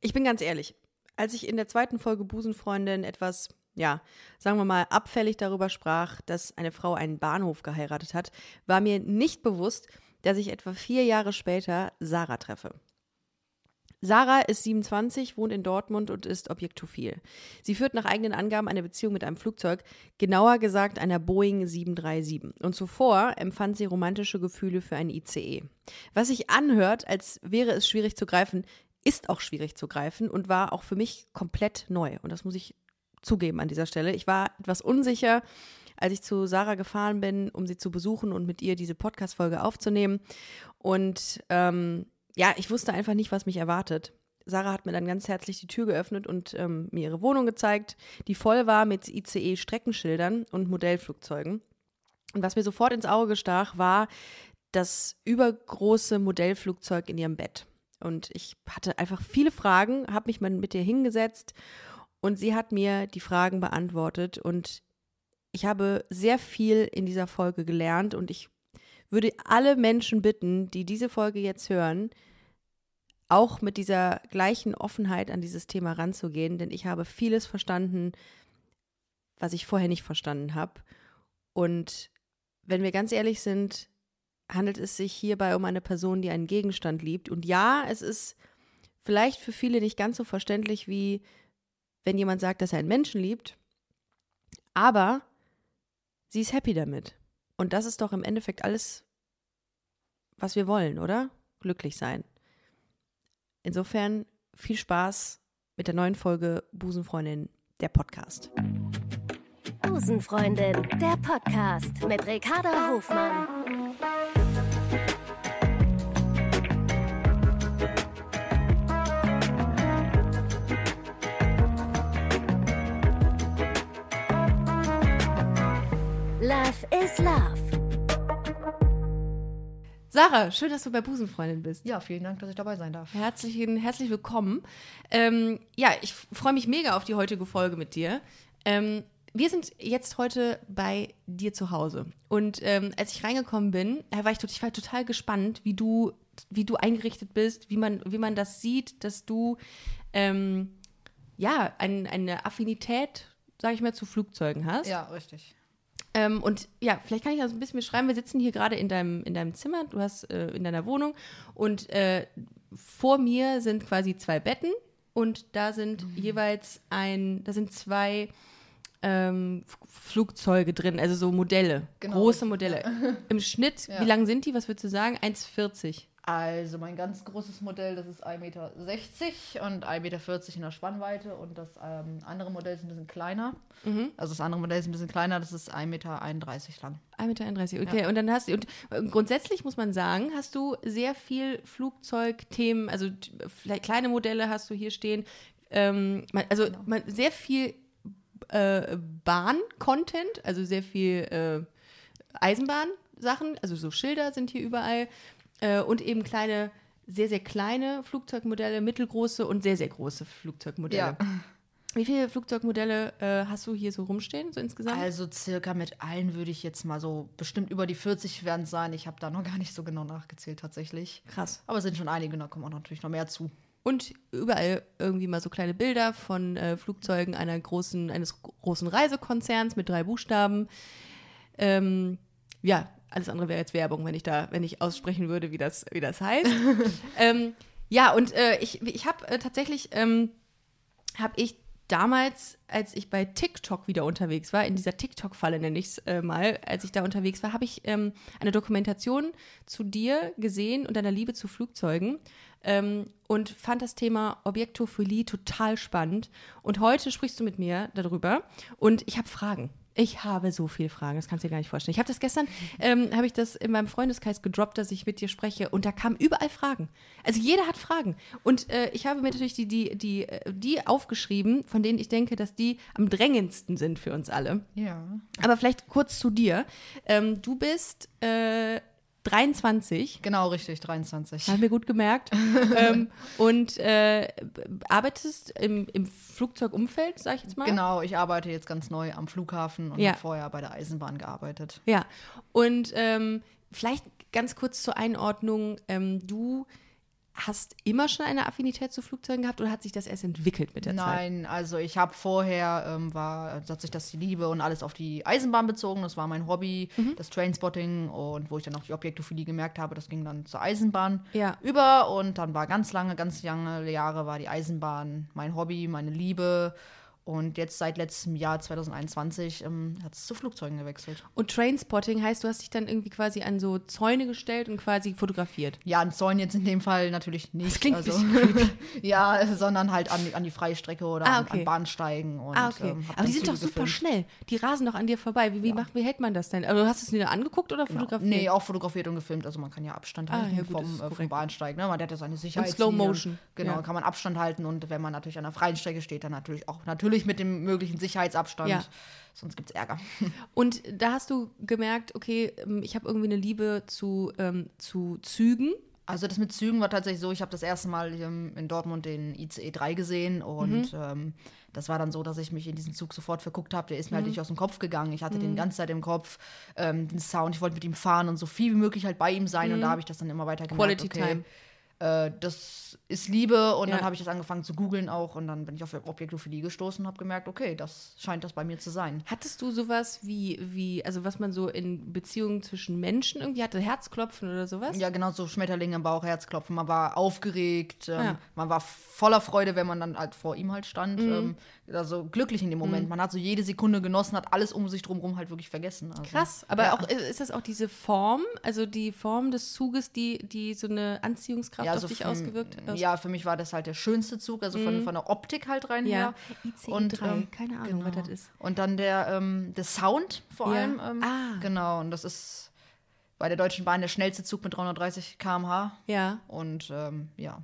Ich bin ganz ehrlich, als ich in der zweiten Folge Busenfreundin etwas, ja, sagen wir mal, abfällig darüber sprach, dass eine Frau einen Bahnhof geheiratet hat, war mir nicht bewusst, dass ich etwa vier Jahre später Sarah treffe. Sarah ist 27, wohnt in Dortmund und ist objektophil. Sie führt nach eigenen Angaben eine Beziehung mit einem Flugzeug, genauer gesagt einer Boeing 737. Und zuvor empfand sie romantische Gefühle für einen ICE. Was sich anhört, als wäre es schwierig zu greifen, ist auch schwierig zu greifen und war auch für mich komplett neu. Und das muss ich zugeben an dieser Stelle. Ich war etwas unsicher, als ich zu Sarah gefahren bin, um sie zu besuchen und mit ihr diese Podcast-Folge aufzunehmen. Und ähm, ja, ich wusste einfach nicht, was mich erwartet. Sarah hat mir dann ganz herzlich die Tür geöffnet und ähm, mir ihre Wohnung gezeigt, die voll war mit ICE-Streckenschildern und Modellflugzeugen. Und was mir sofort ins Auge stach, war das übergroße Modellflugzeug in ihrem Bett. Und ich hatte einfach viele Fragen, habe mich mal mit ihr hingesetzt und sie hat mir die Fragen beantwortet. Und ich habe sehr viel in dieser Folge gelernt und ich würde alle Menschen bitten, die diese Folge jetzt hören, auch mit dieser gleichen Offenheit an dieses Thema ranzugehen, denn ich habe vieles verstanden, was ich vorher nicht verstanden habe. Und wenn wir ganz ehrlich sind, handelt es sich hierbei um eine Person, die einen Gegenstand liebt. Und ja, es ist vielleicht für viele nicht ganz so verständlich, wie wenn jemand sagt, dass er einen Menschen liebt. Aber sie ist happy damit. Und das ist doch im Endeffekt alles, was wir wollen, oder? Glücklich sein. Insofern viel Spaß mit der neuen Folge Busenfreundin, der Podcast. Busenfreundin, der Podcast mit Ricarda Hofmann. Love is Love. Sarah, schön, dass du bei Busenfreundin bist. Ja, vielen Dank, dass ich dabei sein darf. Herzlich, herzlich willkommen. Ähm, ja, ich freue mich mega auf die heutige Folge mit dir. Ähm, wir sind jetzt heute bei dir zu Hause. Und ähm, als ich reingekommen bin, war ich, ich war total gespannt, wie du, wie du eingerichtet bist, wie man, wie man das sieht, dass du ähm, ja ein, eine Affinität, sage ich mal, zu Flugzeugen hast. Ja, richtig. Ähm, und ja, vielleicht kann ich das ein bisschen beschreiben. Wir sitzen hier gerade in deinem, in deinem Zimmer, du hast äh, in deiner Wohnung und äh, vor mir sind quasi zwei Betten und da sind mhm. jeweils ein, da sind zwei ähm, Flugzeuge drin, also so Modelle, genau, große Modelle. Im Schnitt, ja. wie lang sind die? Was würdest du sagen? 1,40. Also mein ganz großes Modell, das ist 1,60 Meter und 1,40 Meter in der Spannweite und das ähm, andere Modell ist ein bisschen kleiner. Mhm. Also das andere Modell ist ein bisschen kleiner, das ist 1,31 Meter lang. 1,31 Meter, okay. Ja. Und dann hast du, und äh, grundsätzlich muss man sagen, hast du sehr viel Flugzeugthemen, also vielleicht kleine Modelle hast du hier stehen, ähm, also genau. man, sehr viel äh, Bahn-Content, also sehr viel äh, Eisenbahn-Sachen, also so Schilder sind hier überall äh, und eben kleine, sehr, sehr kleine Flugzeugmodelle, mittelgroße und sehr, sehr große Flugzeugmodelle. Ja. Wie viele Flugzeugmodelle äh, hast du hier so rumstehen, so insgesamt? Also circa mit allen würde ich jetzt mal so bestimmt über die 40 werden es sein. Ich habe da noch gar nicht so genau nachgezählt tatsächlich. Krass. Aber es sind schon einige, da kommen auch natürlich noch mehr zu. Und überall irgendwie mal so kleine Bilder von äh, Flugzeugen einer großen, eines großen Reisekonzerns mit drei Buchstaben. Ähm, ja, alles andere wäre jetzt Werbung, wenn ich da, wenn ich aussprechen würde, wie das, wie das heißt. ähm, ja, und äh, ich, ich habe äh, tatsächlich, ähm, habe ich damals, als ich bei TikTok wieder unterwegs war, in dieser TikTok-Falle nenne ich es äh, mal, als ich da unterwegs war, habe ich ähm, eine Dokumentation zu dir gesehen und deiner Liebe zu Flugzeugen ähm, und fand das Thema Objektophilie total spannend. Und heute sprichst du mit mir darüber und ich habe Fragen. Ich habe so viele Fragen, das kannst du dir gar nicht vorstellen. Ich habe das gestern, ähm, habe ich das in meinem Freundeskreis gedroppt, dass ich mit dir spreche und da kamen überall Fragen. Also jeder hat Fragen. Und äh, ich habe mir natürlich die, die, die, äh, die aufgeschrieben, von denen ich denke, dass die am drängendsten sind für uns alle. Ja. Aber vielleicht kurz zu dir. Ähm, du bist äh, 23. Genau, richtig, 23. Haben wir gut gemerkt. ähm, und äh, arbeitest im, im Flugzeugumfeld, sag ich jetzt mal? Genau, ich arbeite jetzt ganz neu am Flughafen und ja. habe vorher bei der Eisenbahn gearbeitet. Ja, und ähm, vielleicht ganz kurz zur Einordnung. Ähm, du hast immer schon eine Affinität zu Flugzeugen gehabt oder hat sich das erst entwickelt mit der Zeit? Nein, also ich habe vorher, ähm, war, hat sich das die Liebe und alles auf die Eisenbahn bezogen. Das war mein Hobby, Mhm. das Trainspotting und wo ich dann auch die Objektophilie gemerkt habe, das ging dann zur Eisenbahn Ja. über und dann war ganz lange, ganz lange Jahre war die Eisenbahn mein Hobby, meine Liebe. Und jetzt seit letztem Jahr 2021 ähm, hat es zu Flugzeugen gewechselt. Und Trainspotting heißt, du hast dich dann irgendwie quasi an so Zäune gestellt und quasi fotografiert. Ja, ein Zäun jetzt in dem Fall natürlich nicht. klingt ein also, Ja, sondern halt an, die- an die Freistrecke oder Ah, an, okay. an Bahnsteigen. Und, Ah, okay. ähm, Aber die sind doch Züge super gefilmt. schnell. Die rasen doch an dir vorbei. Wie, wie, macht, wie hält man das denn? Also, hast du es dir angeguckt oder Genau. fotografiert? Nee, auch fotografiert und gefilmt. Also man kann ja Abstand Ah, halten ja, gut, das vom, äh, vom. Bahnsteig. Ne? Man hat ja seine Sicherheit. Slow Motion, Genau, ja. kann man Abstand halten. Und wenn man natürlich an der freien Strecke steht, dann natürlich auch natürlich mit dem möglichen Sicherheitsabstand. Ja. Sonst gibt es Ärger. Und da hast du gemerkt, okay, ähm, ich habe irgendwie eine Liebe zu, ähm, zu Zügen. Also das mit Zügen war tatsächlich so, ich habe das erste Mal ähm, in Dortmund den ICE 3 gesehen und Mhm. ähm, das war dann so, dass ich mich in diesen Zug sofort verguckt habe. Der ist mir Mhm. halt nicht aus dem Kopf gegangen. Ich hatte den die ganze Zeit im Kopf, ähm, den Sound, ich wollte mit ihm fahren und so viel wie möglich halt bei ihm sein und da habe ich das dann immer weiter. Mhm. Quality okay, Time. Äh, das ist Liebe und Ja. dann habe ich das angefangen zu googeln auch und dann bin ich auf Objektophilie gestoßen und habe gemerkt, okay, das scheint das bei mir zu sein. Hattest du sowas wie, wie, also was man so in Beziehungen zwischen Menschen irgendwie hatte, Herzklopfen oder sowas? Ja, genau so Schmetterlinge im Bauch, Herzklopfen. Man war aufgeregt, ähm, Ja. man war voller Freude, wenn man dann halt vor ihm halt stand. Mhm. Ähm, also glücklich in dem Moment. Man hat so jede Sekunde genossen, hat alles um sich drumherum halt wirklich vergessen. Also, Krass, aber ja. auch ist das auch diese Form, also die Form des Zuges, die, die so eine Anziehungskraft ja, auf also dich für- ausgewirkt hat? Ja, für mich war das halt der schönste Zug, also von, von der Optik halt rein Mhm. Ja, her. ICE Und, 3, ähm, keine Ahnung, was genau. das ist. Und dann der, ähm, der Sound vor allem. Ähm, Ah. Genau, und das ist bei der Deutschen Bahn der schnellste Zug mit 330 km/h. Ja. Und ähm, ja,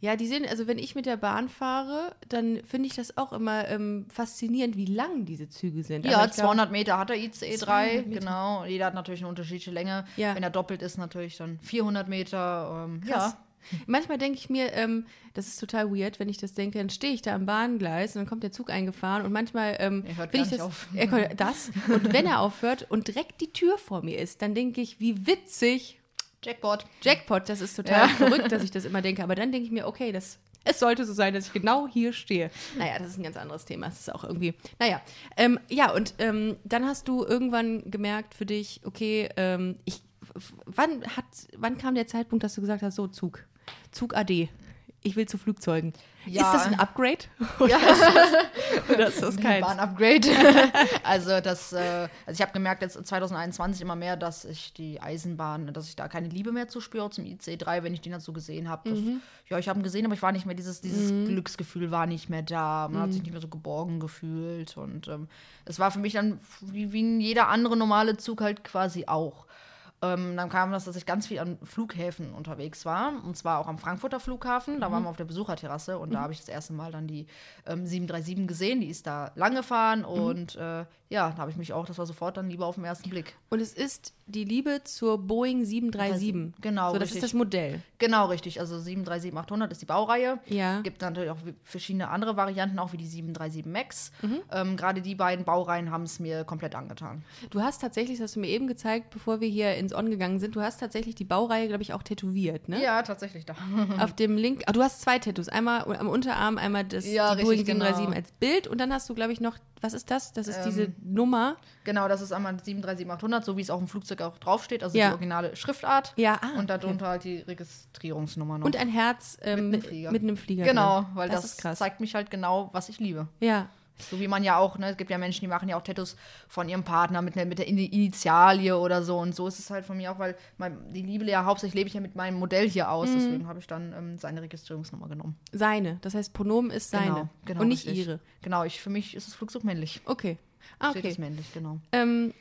Ja, die sind, also wenn ich mit der Bahn fahre, dann finde ich das auch immer ähm, faszinierend, wie lang diese Züge sind. Ja, glaub- 200 Meter hat der ICE 3, 200 Meter. genau. Jeder hat natürlich eine unterschiedliche Länge. Ja. Wenn er doppelt ist, natürlich dann 400 Meter. Ähm, Krass. ja, Manchmal denke ich mir, ähm, das ist total weird, wenn ich das denke, dann stehe ich da am Bahngleis und dann kommt der Zug eingefahren und manchmal ähm, Er hört finde gar ich das, auf. Er, hört das und wenn er aufhört und direkt die Tür vor mir ist, dann denke ich, wie witzig, Jackpot. Jackpot, das ist total verrückt, dass ich das immer denke, aber dann denke ich mir, okay, das es sollte so sein, dass ich genau hier stehe. Naja, das ist ein ganz anderes Thema. Es ist auch irgendwie, naja. Ähm, ja, und ähm, dann hast du irgendwann gemerkt für dich, okay, ähm, ich, wann, hat, wann kam der Zeitpunkt, dass du gesagt hast, so Zug, Zug AD, ich will zu Flugzeugen. Ja. Ist das ein Upgrade? Ja. Oder ist das keins? War ein Upgrade. also das, äh, also ich habe gemerkt jetzt 2021 immer mehr, dass ich die Eisenbahn, dass ich da keine Liebe mehr zu spüre zum IC3, wenn ich den dazu gesehen habe. Mhm. Ja, ich habe ihn gesehen, aber ich war nicht mehr, dieses, dieses Glücksgefühl war nicht mehr da. Man hat Mhm. sich nicht mehr so geborgen gefühlt. Und ähm, es war für mich dann wie, wie jeder andere normale Zug halt quasi auch. Ähm, dann kam das, dass ich ganz viel an Flughäfen unterwegs war. Und zwar auch am Frankfurter Flughafen. Da waren wir auf der Besucherterrasse und da habe ich das erste Mal dann die ähm, 737 gesehen. Die ist da lang gefahren und äh, ja, da habe ich mich auch, das war sofort dann lieber auf den ersten Blick. Und es ist die Liebe zur Boeing 737. Genau, So, das richtig. ist das Modell. Genau, richtig. Also 737-800 ist die Baureihe. Ja. Gibt natürlich auch verschiedene andere Varianten, auch wie die 737 MAX. Mhm. Ähm, Gerade die beiden Baureihen haben es mir komplett angetan. Du hast tatsächlich, das hast du mir eben gezeigt, bevor wir hier ins On gegangen sind, du hast tatsächlich die Baureihe, glaube ich, auch tätowiert, ne? Ja, tatsächlich da. Auf dem Link, ah, du hast zwei Tattoos, einmal am Unterarm, einmal das Ja, Boeing richtig, genau. 737 als Bild und dann hast du, glaube ich, noch, was ist das? Das ist diese Ähm, Nummer. Genau, das ist einmal 737-800, so wie es auch im Flugzeug auch draufsteht, also Ja. die originale Schriftart. Ja, ah, und darunter halt die Registrierungsnummer noch. Und ein Herz ähm, Mit einem Flieger. mit einem Flieger. genau, drin. weil das, krass. zeigt mich halt genau, was ich liebe. Ja. So wie man ja auch, ne, es gibt ja Menschen, die machen ja auch Tattoos von ihrem Partner mit, ne, mit der Ini- Initialie oder so. Und so ist es halt von mir auch, weil mein, die Liebe ja hauptsächlich lebe ich ja mit meinem Modell hier Mhm. aus. Deswegen habe ich dann ähm, seine Registrierungsnummer genommen. Seine. Das heißt, Pronomen ist seine. Genau, genau, und nicht richtig. ihre. Genau, ich, für mich ist das Flugzeug männlich. Okay. Ah, Steht okay. es männlich, genau. Ähm,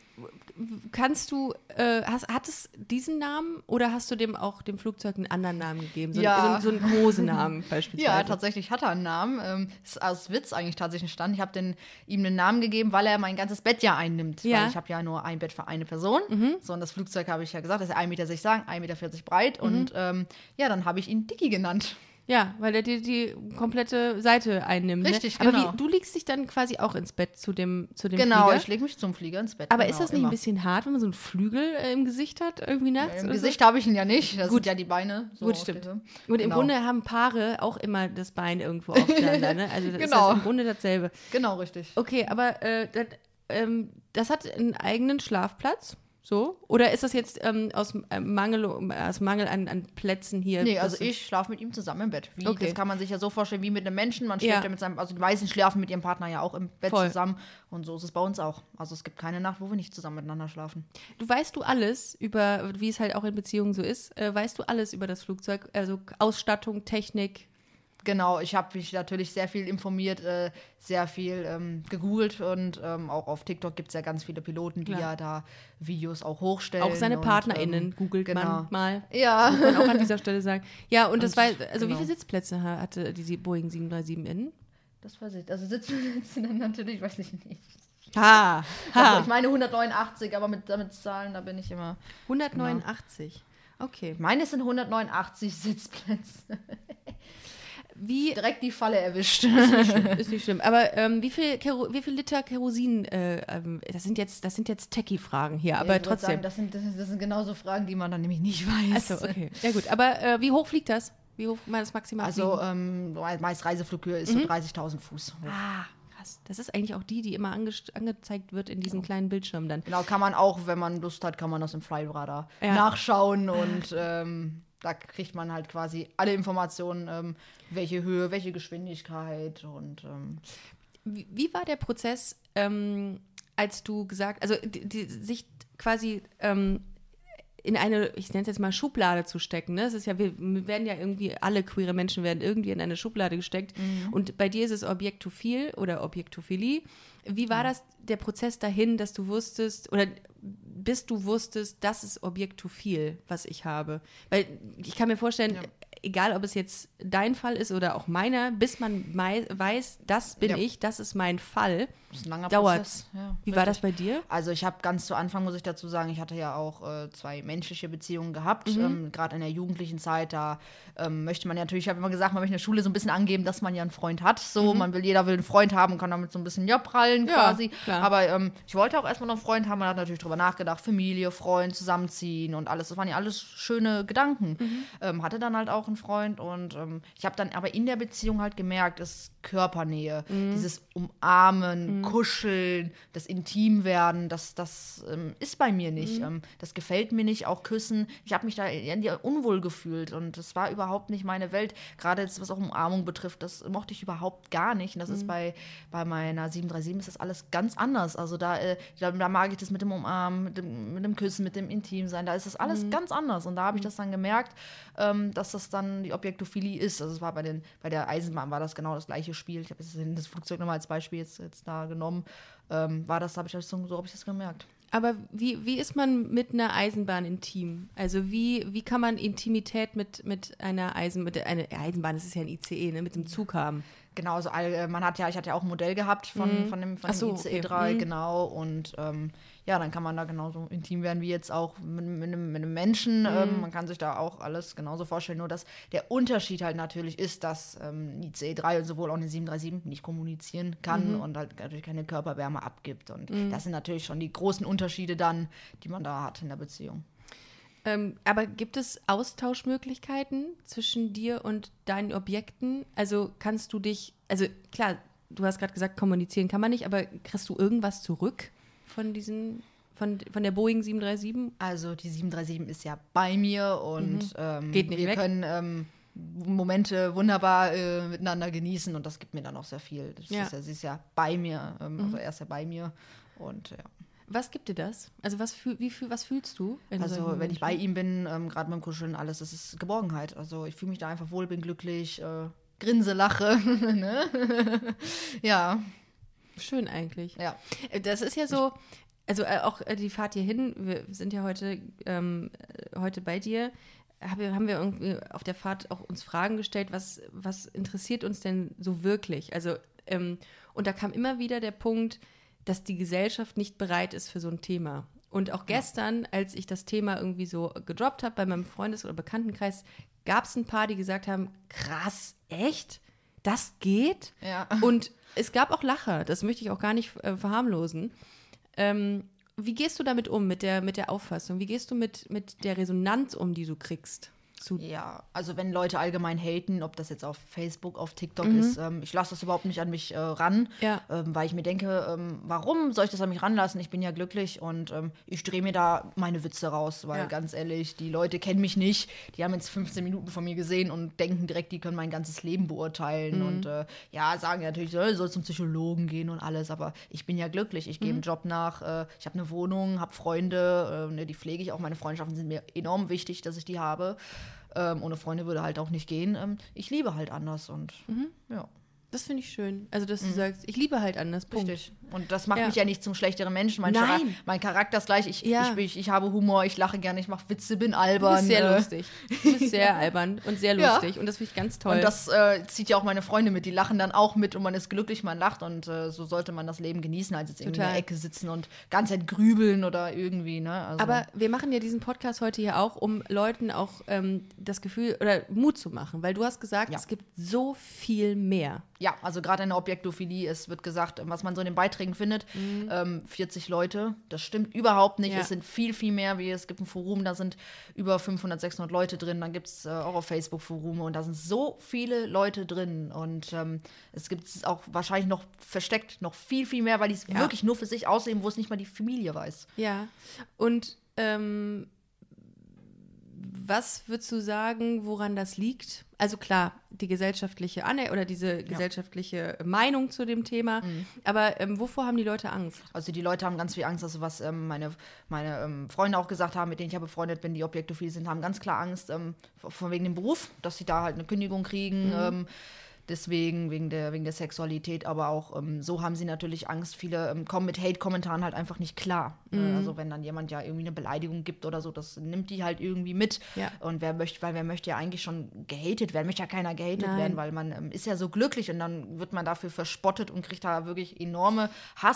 kannst du, äh, hast, hat es diesen Namen oder hast du dem auch dem Flugzeug einen anderen Namen gegeben? So, Ja. so, so einen Kosenamen beispielsweise. Ja, tatsächlich hat er einen Namen. Ähm, ist aus Witz eigentlich tatsächlich entstanden. Ich habe ihm einen Namen gegeben, weil er mein ganzes Bett ja einnimmt. Ja. Mhm. Weil ich habe ja nur ein Bett für eine Person. So, und das Flugzeug habe ich ja gesagt, das ist 1,60 Meter lang, 1,40 Meter breit. Mhm. Und ähm, ja, dann habe ich ihn Dicky genannt. Ja, weil er dir die komplette Seite einnimmt. Richtig, ne? Aber genau. wie, du legst dich dann quasi auch ins Bett zu dem, zu dem Genau, Flieger. ich lege mich zum Flieger ins Bett. Aber genau, ist das nicht immer. ein bisschen hart, wenn man so einen Flügel äh, im Gesicht hat, irgendwie nachts? Im oder Gesicht habe ich ihn ja nicht. Das Gut. sind ja die Beine. So Gut, stimmt. diese- So? Und im Genau. Grunde haben Paare auch immer das Bein irgendwo aufeinander, ne? Also das Genau. ist das im Grunde dasselbe. Genau, richtig. Okay, aber äh, das, ähm, das hat einen eigenen Schlafplatz, so? Oder ist das jetzt ähm, aus äh, Mangel, aus Mangel an, an Plätzen hier? Nee, also ich schlafe mit ihm zusammen im Bett. Wie, Okay. Das kann man sich ja so vorstellen wie mit einem Menschen. Man schläft Ja. ja. mit seinem, also die meisten schlafen mit ihrem Partner ja auch im Bett Voll. zusammen. Und so ist es bei uns auch. Also es gibt keine Nacht, wo wir nicht zusammen miteinander schlafen. Du weißt du alles über, wie es halt auch in Beziehungen so ist, äh, weißt du alles über das Flugzeug, also Ausstattung, Technik. Genau, ich habe mich natürlich sehr viel informiert, äh, sehr viel ähm, gegoogelt und ähm, auch auf TikTok gibt es ja ganz viele Piloten, die ja da Videos auch hochstellen. Auch seine und, PartnerInnen ähm, googelt genau. man mal. Ja. Kann man auch an dieser Stelle sagen. Ja, und das Und- war, also wie genau. viele Sitzplätze ha- hatte diese Boeing 737 innen? Das weiß ich. Also sitzen dann natürlich, weiß ich nicht. Ha, Also ich meine 189, aber mit, damit Zahlen, da bin ich immer. 189. Okay. Ich meine, sind 189 Sitzplätze. Wie, Direkt die Falle erwischt. ist nicht schlimm, aber ähm, wie, viel Kero, wie viel Liter Kerosin, äh, ähm, das sind jetzt, das sind jetzt Techie-Fragen hier, aber ich würd trotzdem. Sagen, das, sind, das, sind- das sind genauso Fragen, die man dann nämlich nicht weiß. Achso, okay. Ja gut, aber äh, wie hoch fliegt das? Wie hoch mal das maximal Also, ähm, meist Reiseflughöhe ist Mhm. so 30.000 Fuß. hoch. Ah, krass. Das ist eigentlich auch die, die immer ange angezeigt wird in diesen kleinen Bildschirmen dann. Genau, kann man auch, wenn man Lust hat, kann man das im Flyradar Ja. nachschauen und ähm, da kriegt man halt quasi alle Informationen, ähm, welche Höhe, welche Geschwindigkeit und ähm, Wie, wie war der Prozess, ähm, als du gesagt, also die, die, sich quasi ähm, in eine, ich nenne es jetzt mal Schublade zu stecken. Ne? Es ist ja, wir werden ja irgendwie, alle queere Menschen werden irgendwie in eine Schublade gesteckt. Und bei dir ist es Objektophil oder Objektophilie. Wie war das, der Prozess dahin, dass du wusstest, oder bis du wusstest, das ist Objektophil, was ich habe? Weil ich kann mir vorstellen, Ja. egal ob es jetzt dein Fall ist oder auch meiner, bis man weiß, das bin Ja. ich, das ist mein Fall, dauert. Prozess. Ja, Wie war das richtig. bei dir? Also ich habe ganz zu Anfang, muss ich dazu sagen, ich hatte ja auch äh, zwei menschliche Beziehungen gehabt. Mhm. Ähm, Gerade in der jugendlichen Zeit, da ähm, möchte man ja natürlich, ich habe immer gesagt, man möchte in der Schule so ein bisschen angeben, dass man ja einen Freund hat. So, man will, jeder will einen Freund haben und kann damit so ein bisschen ja prallen Mhm. Ja, quasi. klar. Aber ähm, ich wollte auch erstmal noch einen Freund haben, man hat natürlich drüber nachgedacht, Familie, Freund, zusammenziehen und alles. Das waren ja alles schöne Gedanken. Mhm. Ähm, hatte dann halt auch einen Freund und ähm, ich habe dann aber in der Beziehung halt gemerkt, es Körpernähe, Mhm. dieses Umarmen, Kuscheln, das Intimwerden, das, das ähm, ist bei mir Mhm. nicht. Ähm, das gefällt mir nicht, auch Küssen. Ich habe mich da irgendwie unwohl gefühlt und das war überhaupt nicht meine Welt. Gerade jetzt, was auch Umarmung betrifft, das mochte ich überhaupt gar nicht. Und das Mhm. ist bei, bei meiner 737 ist das alles ganz anders. Also da, äh, da, da mag ich das mit dem Umarmen, mit dem, mit dem Küssen, mit dem Intimsein. Da ist das alles Mhm. ganz anders. Und da habe ich das dann gemerkt, ähm, dass das dann die Objektophilie ist. Also es war bei, den, bei der Eisenbahn war das genau das gleiche Spiel. Ich habe das Flugzeug nochmal als Beispiel jetzt, jetzt da genommen. Ähm, war das, habe ich das so, so habe ich das gemerkt. Aber wie, wie ist man mit einer Eisenbahn intim? Also wie, wie kann man Intimität mit, mit einer Eisen, mit einer Eisenbahn, das ist ja ein ICE, ne, mit dem Zug haben? Genau, also äh, man hat ja, ich hatte ja auch ein Modell gehabt von, von dem, von so, dem okay. ICE 3, Mhm. genau. Und ähm, ja, dann kann man da genauso intim werden wie jetzt auch mit, mit, einem, mit einem Menschen. Ähm, man kann sich da auch alles genauso vorstellen. Nur dass der Unterschied halt natürlich ist, dass ähm, ein ICE 3 und sowohl auch eine 737 nicht kommunizieren kann und halt natürlich keine Körperwärme abgibt. Und das sind natürlich schon die großen Unterschiede dann, die man da hat in der Beziehung. Ähm, aber gibt es Austauschmöglichkeiten zwischen dir und deinen Objekten? Also kannst du dich, also klar, du hast gerade gesagt, kommunizieren kann man nicht, aber kriegst du irgendwas zurück von diesen, von, von der Boeing 737? Also die 737 ist ja bei mir und ähm, Mhm. Geht nicht wir weg. können ähm, Momente wunderbar äh, miteinander genießen und das gibt mir dann auch sehr viel. Ja. Mhm. ist ja, sie ist ja bei mir, ähm, also er ist ja bei mir und ja. Was gibt dir das? Also was, fühl, wie, fühl, was fühlst du? Also wenn ich bei ihm bin, ähm, gerade beim Kuscheln, alles, das ist Geborgenheit. Also ich fühle mich da einfach wohl, bin glücklich, äh, grinse, lache. ne? ja, Schön eigentlich. ja. Äh, Das ist ja so, also äh, auch äh, die Fahrt hierhin, wir sind ja heute, ähm, äh, heute bei dir, hab, haben wir irgendwie auf der Fahrt auch uns Fragen gestellt, was, was interessiert uns denn so wirklich? Also, ähm, und da kam immer wieder der Punkt, dass die Gesellschaft nicht bereit ist für so ein Thema. Und auch gestern, als ich das Thema irgendwie so gedroppt habe bei meinem Freundes- oder Bekanntenkreis, gab es ein paar, die gesagt haben, krass, echt? Das geht? Ja. Und es gab auch Lacher, das möchte ich auch gar nicht äh, verharmlosen. Ähm, wie gehst du damit um, mit der, mit der Auffassung? Wie gehst du mit, mit der Resonanz um, die du kriegst? Ja, also wenn Leute allgemein haten, ob das jetzt auf Facebook, auf TikTok ist, ähm, ich lasse das überhaupt nicht an mich äh, ran, Mhm. Ja. ähm, weil ich mir denke, ähm, warum soll ich das an mich ranlassen? Ich bin ja glücklich und ähm, ich drehe mir da meine Witze raus, weil Ja. ganz ehrlich, die Leute kennen mich nicht, die haben jetzt 15 Minuten von mir gesehen und denken direkt, die können mein ganzes Leben beurteilen Mhm. und äh, ja, sagen natürlich, so, soll zum Psychologen gehen und alles, aber ich bin ja glücklich, ich gehe Mhm. einen Job nach, äh, ich habe eine Wohnung, habe Freunde, äh, ne, die pflege ich auch, meine Freundschaften sind mir enorm wichtig, dass ich die habe. Ähm, ohne Freunde würde halt auch nicht gehen. Ähm, ich liebe halt anders und Mhm. ja, Das finde ich schön. Also, dass du sagst, ich liebe halt anders. Punkt. richtig. Und das macht Ja. mich ja nicht zum schlechteren Menschen. Mein, Nein. Chara mein Charakter ist gleich. Ich, Ja. ich, ich, ich habe Humor, ich lache gerne, ich mache Witze, bin Du albern. bist sehr äh, lustig. Du bist sehr albern und sehr Ja. lustig. Und das finde ich ganz toll. Und das äh, zieht ja auch meine Freunde mit. Die lachen dann auch mit und man ist glücklich, man lacht. Und äh, so sollte man das Leben genießen, als jetzt irgendwie in der Ecke sitzen und ganz Zeit grübeln oder irgendwie. Ne? Also, Aber wir machen ja diesen Podcast heute hier auch, um Leuten auch ähm, das Gefühl oder Mut zu machen, weil du hast gesagt, Ja. es gibt so viel mehr. Ja, also gerade in der Objektophilie, es wird gesagt, was man so in den Beiträgen findet, ähm, 40 Leute, das stimmt überhaupt nicht. Mhm. Ja. Es sind viel, viel mehr. Wie, es gibt ein Forum, da sind über 500, 600 Leute drin. Dann gibt es äh, auch auf Facebook Forume und da sind so viele Leute drin. Und ähm, es gibt auch wahrscheinlich noch versteckt noch viel, viel mehr, weil die es Ja. wirklich nur für sich ausleben, wo es nicht mal die Familie weiß. Ja. Und ähm, was würdest du sagen, woran das liegt? Also klar, die gesellschaftliche Aner oder diese gesellschaftliche Meinung zu dem Thema. Mhm. Aber ähm, wovor haben die Leute Angst? Also die Leute haben ganz viel Angst, also was ähm, meine, meine ähm, Freunde auch gesagt haben, mit denen ich ja befreundet bin, die objektophil sind, haben ganz klar Angst ähm, von wegen dem Beruf, dass sie da halt eine Kündigung kriegen. Ähm, deswegen, wegen der, wegen der Sexualität, aber auch ähm, so haben sie natürlich Angst. Viele ähm, kommen mit Hate-Kommentaren halt einfach nicht klar. Äh, Also wenn dann jemand ja irgendwie eine Beleidigung gibt oder so, das nimmt die halt irgendwie mit. Ja. Und wer möchte, weil wer möchte ja eigentlich schon gehatet werden, möchte ja keiner gehatet Nein. werden, weil man ähm, ist ja so glücklich und dann wird man dafür verspottet und kriegt da wirklich enorme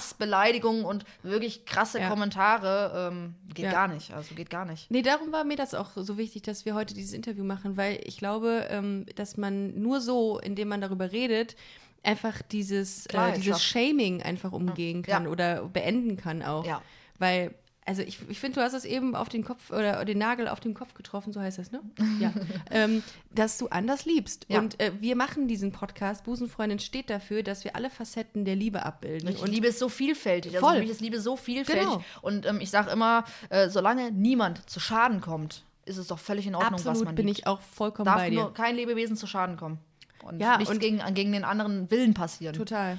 Hassbeleidigungen und wirklich krasse Ja. Kommentare. Ähm, geht Ja. gar nicht, also geht gar nicht. Nee, darum war mir das auch so wichtig, dass wir heute dieses Interview machen, weil ich glaube, ähm, dass man nur so, indem man darüber redet, einfach dieses, äh, Klarheit dieses schafft. Shaming einfach umgehen kann Ja. oder beenden kann auch. Ja. Weil, also ich, ich finde, du hast es eben auf den Kopf oder den Nagel auf den Kopf getroffen, so heißt das, ne? Ja. ähm, dass du anders liebst. Ja. Und äh, wir machen diesen Podcast, Busenfreundin steht dafür, dass wir alle Facetten der Liebe abbilden. Ich Und Liebe ist so vielfältig. Also Voll. für mich ist Liebe so vielfältig. Genau. Und ähm, ich sage immer, äh, solange niemand zu Schaden kommt, ist es doch völlig in Ordnung, was absolut man bin liebt. ich auch vollkommen Darf bei dir. nur kein Lebewesen zu Schaden kommen. Und Ja, nichts und- gegen, gegen den anderen Willen passieren. Total.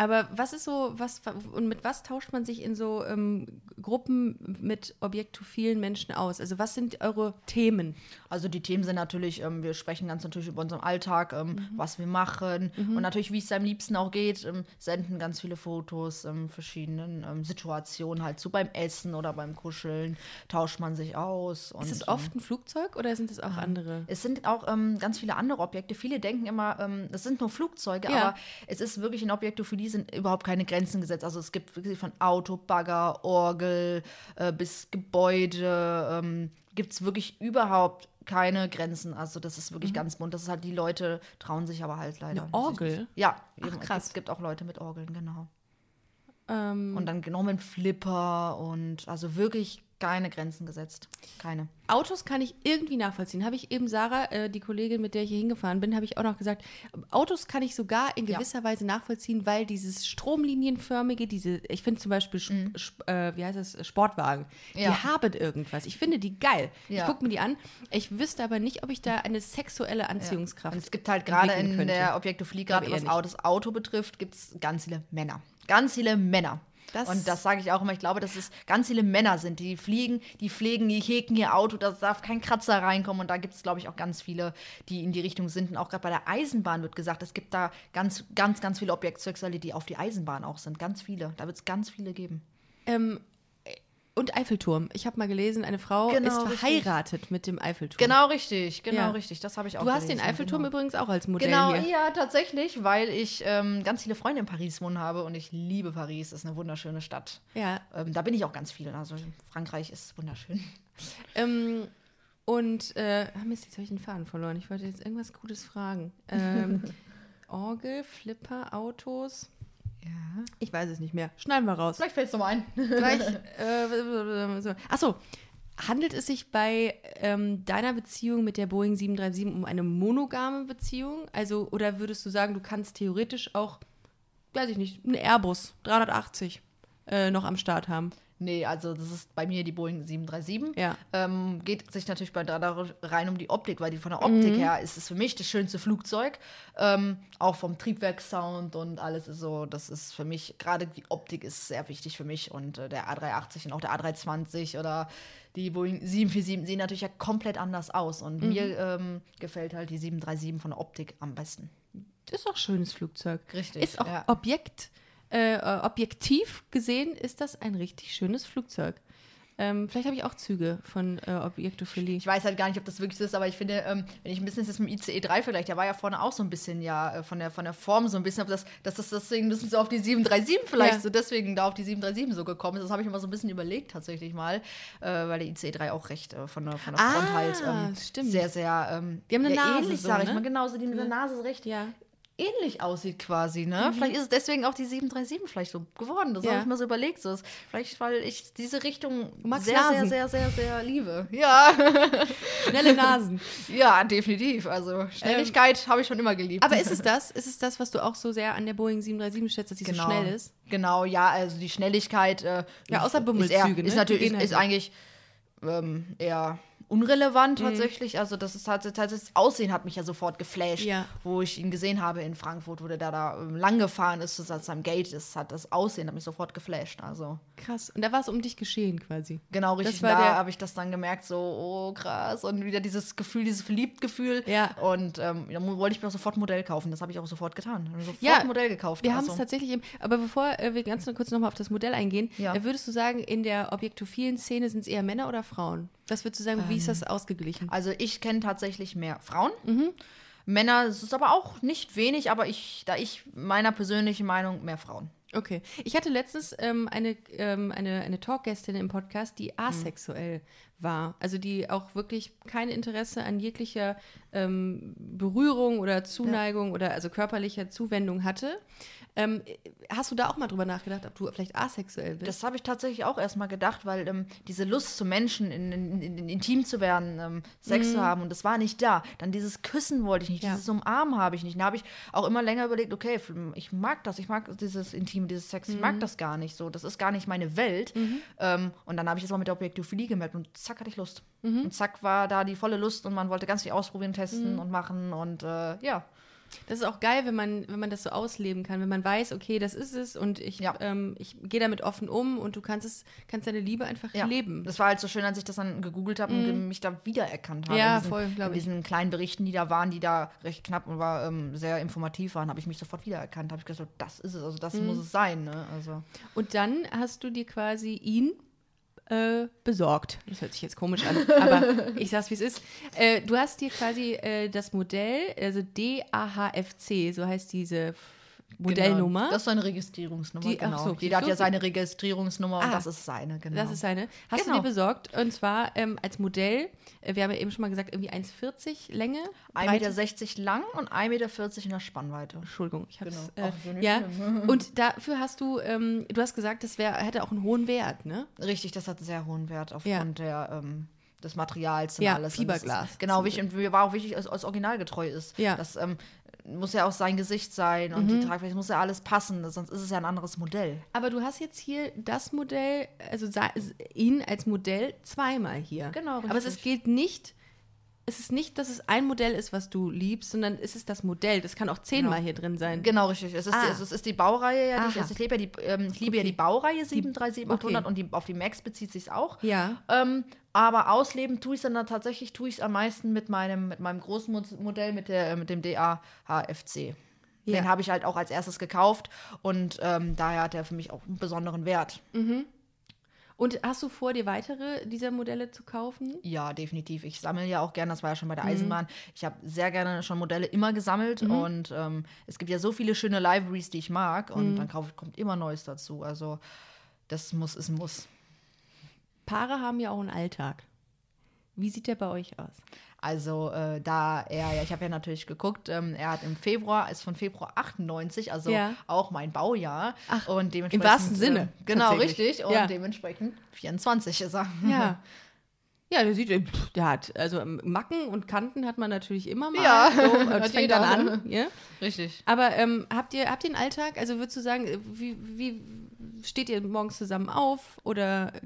Aber was ist so, was und mit was tauscht man sich in so ähm, Gruppen mit objektophilen Menschen aus? Also was sind eure Themen? Also die Themen sind natürlich, ähm, wir sprechen ganz natürlich über unseren Alltag, ähm, Mhm. was wir machen und natürlich, wie es am liebsten auch geht, ähm, senden ganz viele Fotos, ähm, verschiedenen ähm, Situationen halt zu beim Essen oder beim Kuscheln, tauscht man sich aus. Und, Ist es ähm, oft ein Flugzeug oder sind es auch andere? es sind auch ganz viele andere Objekte. Viele denken immer, das sind nur Flugzeuge, Ja. aber es ist wirklich in Objektophilie sind überhaupt keine Grenzen gesetzt. Also es gibt wirklich von Auto, Bagger, Orgel äh, bis Gebäude ähm, gibt es wirklich überhaupt keine Grenzen. Also das ist wirklich ganz bunt. Das ist halt die Leute trauen sich aber halt leider. Mhm. Eine nicht. Orgel? Ja, Ach, eben, krass. Es gibt, gibt auch Leute mit Orgeln, genau. Ähm, Und dann genommen Flipper und also wirklich keine Grenzen gesetzt. Keine. Autos kann ich irgendwie nachvollziehen. Habe ich eben Sarah, äh, die Kollegin, mit der ich hier hingefahren bin, habe ich auch noch gesagt, Autos kann ich sogar in Ja. gewisser Weise nachvollziehen, weil dieses stromlinienförmige, diese, ich finde zum Beispiel, Sp- Sp- äh, wie heißt das, Sportwagen, die Mhm. Ja. haben irgendwas. Ich finde die geil. Ich Ja. gucke mir die an. Ich wüsste aber nicht, ob ich da eine sexuelle Anziehungskraft Und es gibt halt gerade in könnte. der gerade Glaube was das Auto betrifft, gibt es ganz viele Männer. Ganz viele Männer. Das- und das sage ich auch immer, ich glaube, dass es ganz viele Männer sind, die fliegen, die pflegen, die heken ihr Auto, da darf kein Kratzer reinkommen. Und da gibt es, glaube ich, auch ganz viele, die in die Richtung sind. Und auch gerade bei der Eisenbahn wird gesagt, es gibt da ganz, ganz, ganz viele Objektsexuelle, die auf die Eisenbahn auch sind. Ganz viele. Da wird es ganz viele geben. Ähm, und Eiffelturm. Ich habe mal gelesen, eine Frau Genau, ist richtig. verheiratet mit dem Eiffelturm. Genau richtig, genau Ja. richtig. Das habe ich auch Du hast den gelesen, Eiffelturm genau. übrigens auch als Modell Genau, hier. ja, tatsächlich, weil ich ähm, ganz viele Freunde in Paris wohnen habe und ich liebe Paris. Das ist eine wunderschöne Stadt. Ja. Ähm, da bin ich auch ganz viel. Also Frankreich ist wunderschön. Ähm, Und, äh, ah Mist, jetzt habe ich den Faden verloren. Ich wollte jetzt irgendwas Gutes fragen. Ähm, Orgel, Flipper, Autos. Ja. Ich weiß es nicht mehr. Schneiden wir raus. Vielleicht fällt es nochmal ein. Gleich, äh, so. Achso, handelt es sich bei ähm, deiner Beziehung mit der Boeing 737 um eine monogame Beziehung? Also, oder würdest du sagen, du kannst theoretisch auch, weiß ich nicht, einen Airbus 380 äh, noch am Start haben? Nee, also das ist bei mir die Boeing 737. Ja. Ähm, geht sich natürlich bei da rein um die Optik, weil die von der Optik her ist es für mich das schönste Flugzeug. Ähm, auch vom Triebwerkssound und alles ist so, das ist für mich, gerade die Optik ist sehr wichtig für mich und äh, der A380 und auch der A320 oder die Boeing 747 sehen natürlich ja komplett anders aus und mir ähm, gefällt halt die 737 von der Optik am besten. Ist auch ein schönes Flugzeug. Richtig, Ist auch ja. Objekt, äh, äh, objektiv gesehen, ist das ein richtig schönes Flugzeug. Ähm, vielleicht habe ich auch Züge von äh, Objektophilie. Ich weiß halt gar nicht, ob das wirklich so ist, aber ich finde, ähm, wenn ich ein bisschen das mit dem ICE 3 vergleiche, der war ja vorne auch so ein bisschen, ja, äh, von der, von der Form so ein bisschen, ob das, dass das deswegen ein bisschen so auf die 737 vielleicht Ja. so deswegen da auf die 737 so gekommen ist. Das habe ich immer so ein bisschen überlegt tatsächlich mal, äh, weil der ICE 3 auch recht äh, von der, von der Ah, Front halt ähm, stimmt. sehr, sehr ähm, Die haben eine ja, Nase ähnlich, so, sage ich ne? mal, genau, so die mit der Nase so recht Ja. Ähnlich aussieht quasi, ne? Vielleicht ist es deswegen auch die 737 vielleicht so geworden. Das Ja. habe ich mir so überlegt. So ist, vielleicht, weil ich diese Richtung sehr, sehr, Nasen. sehr, sehr, sehr liebe. Ja. Schnelle Nasen. Ja, definitiv. Also Schnelligkeit habe ich schon immer geliebt. Aber ist es das? Ist es das, was du auch so sehr an der Boeing 737 schätzt, dass sie genau. so schnell ist? Genau, ja, also die Schnelligkeit. Äh, Ja, außer ist, Bummelzüge, eher, ne? ist natürlich ist, halt ist nicht. eigentlich ähm, eher unrelevant tatsächlich. Also das ist halt, halt das Aussehen hat mich ja sofort geflasht, Ja. wo ich ihn gesehen habe in Frankfurt, wo der da, da ähm, lang gefahren ist, zu seinem Gate ist, hat das Aussehen hat mich sofort geflasht. Also Krass. Und da war es um dich geschehen quasi. genau richtig. da habe ich das dann gemerkt, so oh krass und wieder dieses Gefühl, dieses Verliebt-Gefühl. Ja. Und ähm, da wollte ich mir auch sofort ein Modell kaufen. Das habe ich auch sofort getan. Ich sofort Ja, ein Modell gekauft. Wir haben also. es tatsächlich eben, aber bevor äh, wir ganz kurz nochmal auf das Modell eingehen, Ja. äh, würdest du sagen, in der objektophilen Szene sind es eher Männer oder Frauen? Was würdest du sagen, wie ist das ausgeglichen? Also ich kenne tatsächlich mehr Frauen. Mhm. Männer, es ist aber auch nicht wenig, aber ich, da ich meiner persönlichen Meinung mehr Frauen. Okay. Ich hatte letztens ähm, eine, ähm, eine, eine Talkgästin im Podcast, die asexuell war. Also die auch wirklich kein Interesse an jeglicher ähm, Berührung oder Zuneigung oder also körperlicher Zuwendung hatte. Ähm, hast du da auch mal drüber nachgedacht, ob du vielleicht asexuell bist? Das habe ich tatsächlich auch erstmal gedacht, weil ähm, diese Lust zu Menschen, in, in, in, in intim zu werden, ähm, Sex zu haben, und das war nicht da. Dann dieses Küssen wollte ich nicht, Mhm. Ja. dieses Umarmen habe ich nicht. Da habe ich auch immer länger überlegt, okay, ich mag das, ich mag dieses Intime, dieses Sex, ich Mhm. mag das gar nicht so. Das ist gar nicht meine Welt. Ähm, und dann habe ich das mal mit der Objektophilie gemerkt und zack hatte ich Lust. Mhm. Und zack war da die volle Lust und man wollte ganz viel ausprobieren, testen Mhm. und machen und äh, ja. Das ist auch geil, wenn man, wenn man das so ausleben kann, wenn man weiß, okay, das ist es und ich, Ja. ähm, ich gehe damit offen um und du kannst es, kannst deine Liebe einfach Ja, leben. das war halt so schön, als ich das dann gegoogelt habe und mich da wiedererkannt habe. Mhm. Ja, diesen, voll, glaub In ich. diesen kleinen Berichten, die da waren, die da recht knapp und war, ähm, sehr informativ waren, habe ich mich sofort wiedererkannt. Habe ich so, das ist es, also das Mhm. muss es sein. Ne? Also, Und dann hast du dir quasi ihn äh, besorgt. Das hört sich jetzt komisch an, aber ich sag's, wie es ist. Äh, du hast dir quasi äh, das Modell, also DAHFC, so heißt diese Modellnummer. Genau. Das ist seine Registrierungsnummer, Die- genau. so, Jeder hat ja seine Registrierungsnummer Ah. und das ist seine, genau. Das ist seine. Hast Genau. du dir besorgt? Und zwar ähm, als Modell, äh, wir haben ja eben schon mal gesagt, irgendwie 1,40 Länge. 1,60 Meter lang und 1,40 Meter in der Spannweite. Entschuldigung, ich hab's. Genau. Äh, so ja. schlimm. Und dafür hast du, ähm, du hast gesagt, das wär, hätte auch einen hohen Wert, ne? Richtig, das hat einen sehr hohen Wert aufgrund der, ähm, des Materials und Ja, alles. Und Fiberglas. Ist, genau, wichtig, und mir war auch wichtig, dass es originalgetreu ist. Ja. Das ähm, muss ja auch sein Gesicht sein und Mhm. die Tragfläche muss ja alles passen, sonst ist es ja ein anderes Modell. Aber du hast jetzt hier das Modell, also ihn als Modell zweimal hier. Genau, Aber es richtig. geht nicht, es ist nicht, dass es ein Modell ist, was du liebst, sondern es ist das Modell. Das kann auch zehnmal hier drin sein. Genau, richtig. Es ist, Ah. die, es ist- es ist die Baureihe ja, die also ich, liebe ja die, ähm, ich liebe ja die Baureihe 737-800 Okay. und die, auf die Max bezieht sich auch. Ja. Ähm, aber ausleben tue ich es dann tatsächlich, tue ich es am meisten mit meinem, mit meinem großen Mo- Modell, mit, der, mit dem DA-HFC. Ja. Den habe ich halt auch als erstes gekauft und ähm, daher hat er für mich auch einen besonderen Wert. Und hast du vor, dir weitere dieser Modelle zu kaufen? Ja, definitiv. Ich sammle ja auch gerne, das war ja schon bei der Mhm. Eisenbahn. Ich habe sehr gerne schon Modelle immer gesammelt und ähm, es gibt ja so viele schöne Libraries, die ich mag und Mhm. dann kaufe, kommt immer Neues dazu. Also das muss, ist ein Muss. Paare haben ja auch einen Alltag. Wie sieht der bei euch aus? Also äh, da er, ja, ich habe ja natürlich geguckt, ähm, er hat im Februar, ist von Februar 98, also Ja. auch mein Baujahr. Ach, und dementsprechend, wahrsten Sinne, Äh, genau, richtig. Und Ja. dementsprechend 24 ist er. Ja. Ja, der sieht, pff, der hat, also ähm, Macken und Kanten hat man natürlich immer mal. Ja, so, äh, das fängt dann an. Ja? Richtig. Aber ähm, habt ihr habt ihr einen Alltag? Also würdest du sagen, äh, wie, wie steht ihr morgens zusammen auf? Oder, äh,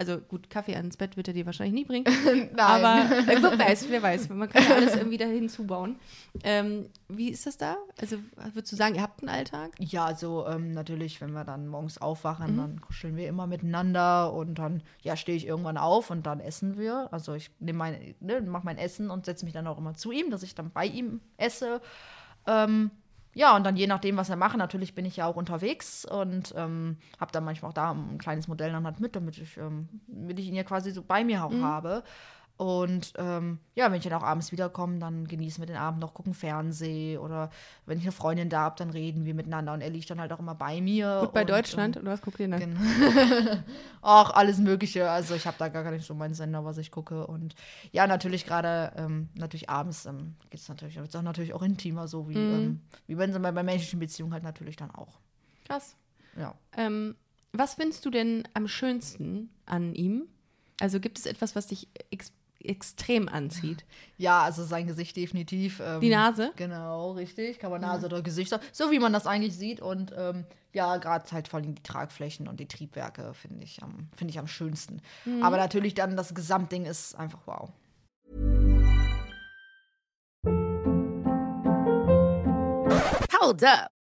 also gut, Kaffee ans Bett wird er dir wahrscheinlich nie bringen. Nein. Aber äh, wer weiß, wer weiß, man kann ja alles irgendwie dahin zubauen. Ähm, wie ist das da? Also würdest du sagen, ihr habt einen Alltag? Ja, also ähm, natürlich, wenn wir dann morgens Mhm. aufwachen, dann kuscheln wir immer miteinander und dann, ja, stehe ich irgendwann auf und dann essen wir. Also ich nehme mein, ne, mache mein Essen und setze mich dann auch immer zu ihm, dass ich dann bei ihm esse. Ähm, ja, und dann je nachdem, was wir machen, natürlich bin ich ja auch unterwegs und ähm, habe dann manchmal auch da ein kleines Modell dann halt mit, damit ich, ähm, damit ich ihn ja quasi so bei mir auch habe. Und ähm, ja, wenn ich dann auch abends wiederkomme, dann genießen wir den Abend noch, gucken Fernseh oder wenn ich eine Freundin da habe, dann reden wir miteinander und er liegt dann halt auch immer bei mir. Gut bei und, Deutschland oder was guckt ihr dann? Ähm, auch alles Mögliche. Also ich habe da gar nicht so meinen Sender, was ich gucke. Und ja, natürlich gerade, ähm, natürlich abends ähm, geht es natürlich, wird's auch natürlich auch intimer, so wie, ähm, wie wenn es bei, bei menschlichen Beziehungen halt natürlich dann auch. Krass. Ja. Ähm, was findest du denn am schönsten an ihm? Also gibt es etwas, was dich ex extrem anzieht? Ja, also sein Gesicht definitiv. Ähm, Die Nase? Genau, richtig. Kann man Nase oder Gesichter, so wie man das eigentlich sieht. Und ähm, ja, gerade halt vor allem die Tragflächen und die Triebwerke finde ich, am- finde ich am schönsten. Aber natürlich dann das Gesamtding ist einfach wow. Hold up.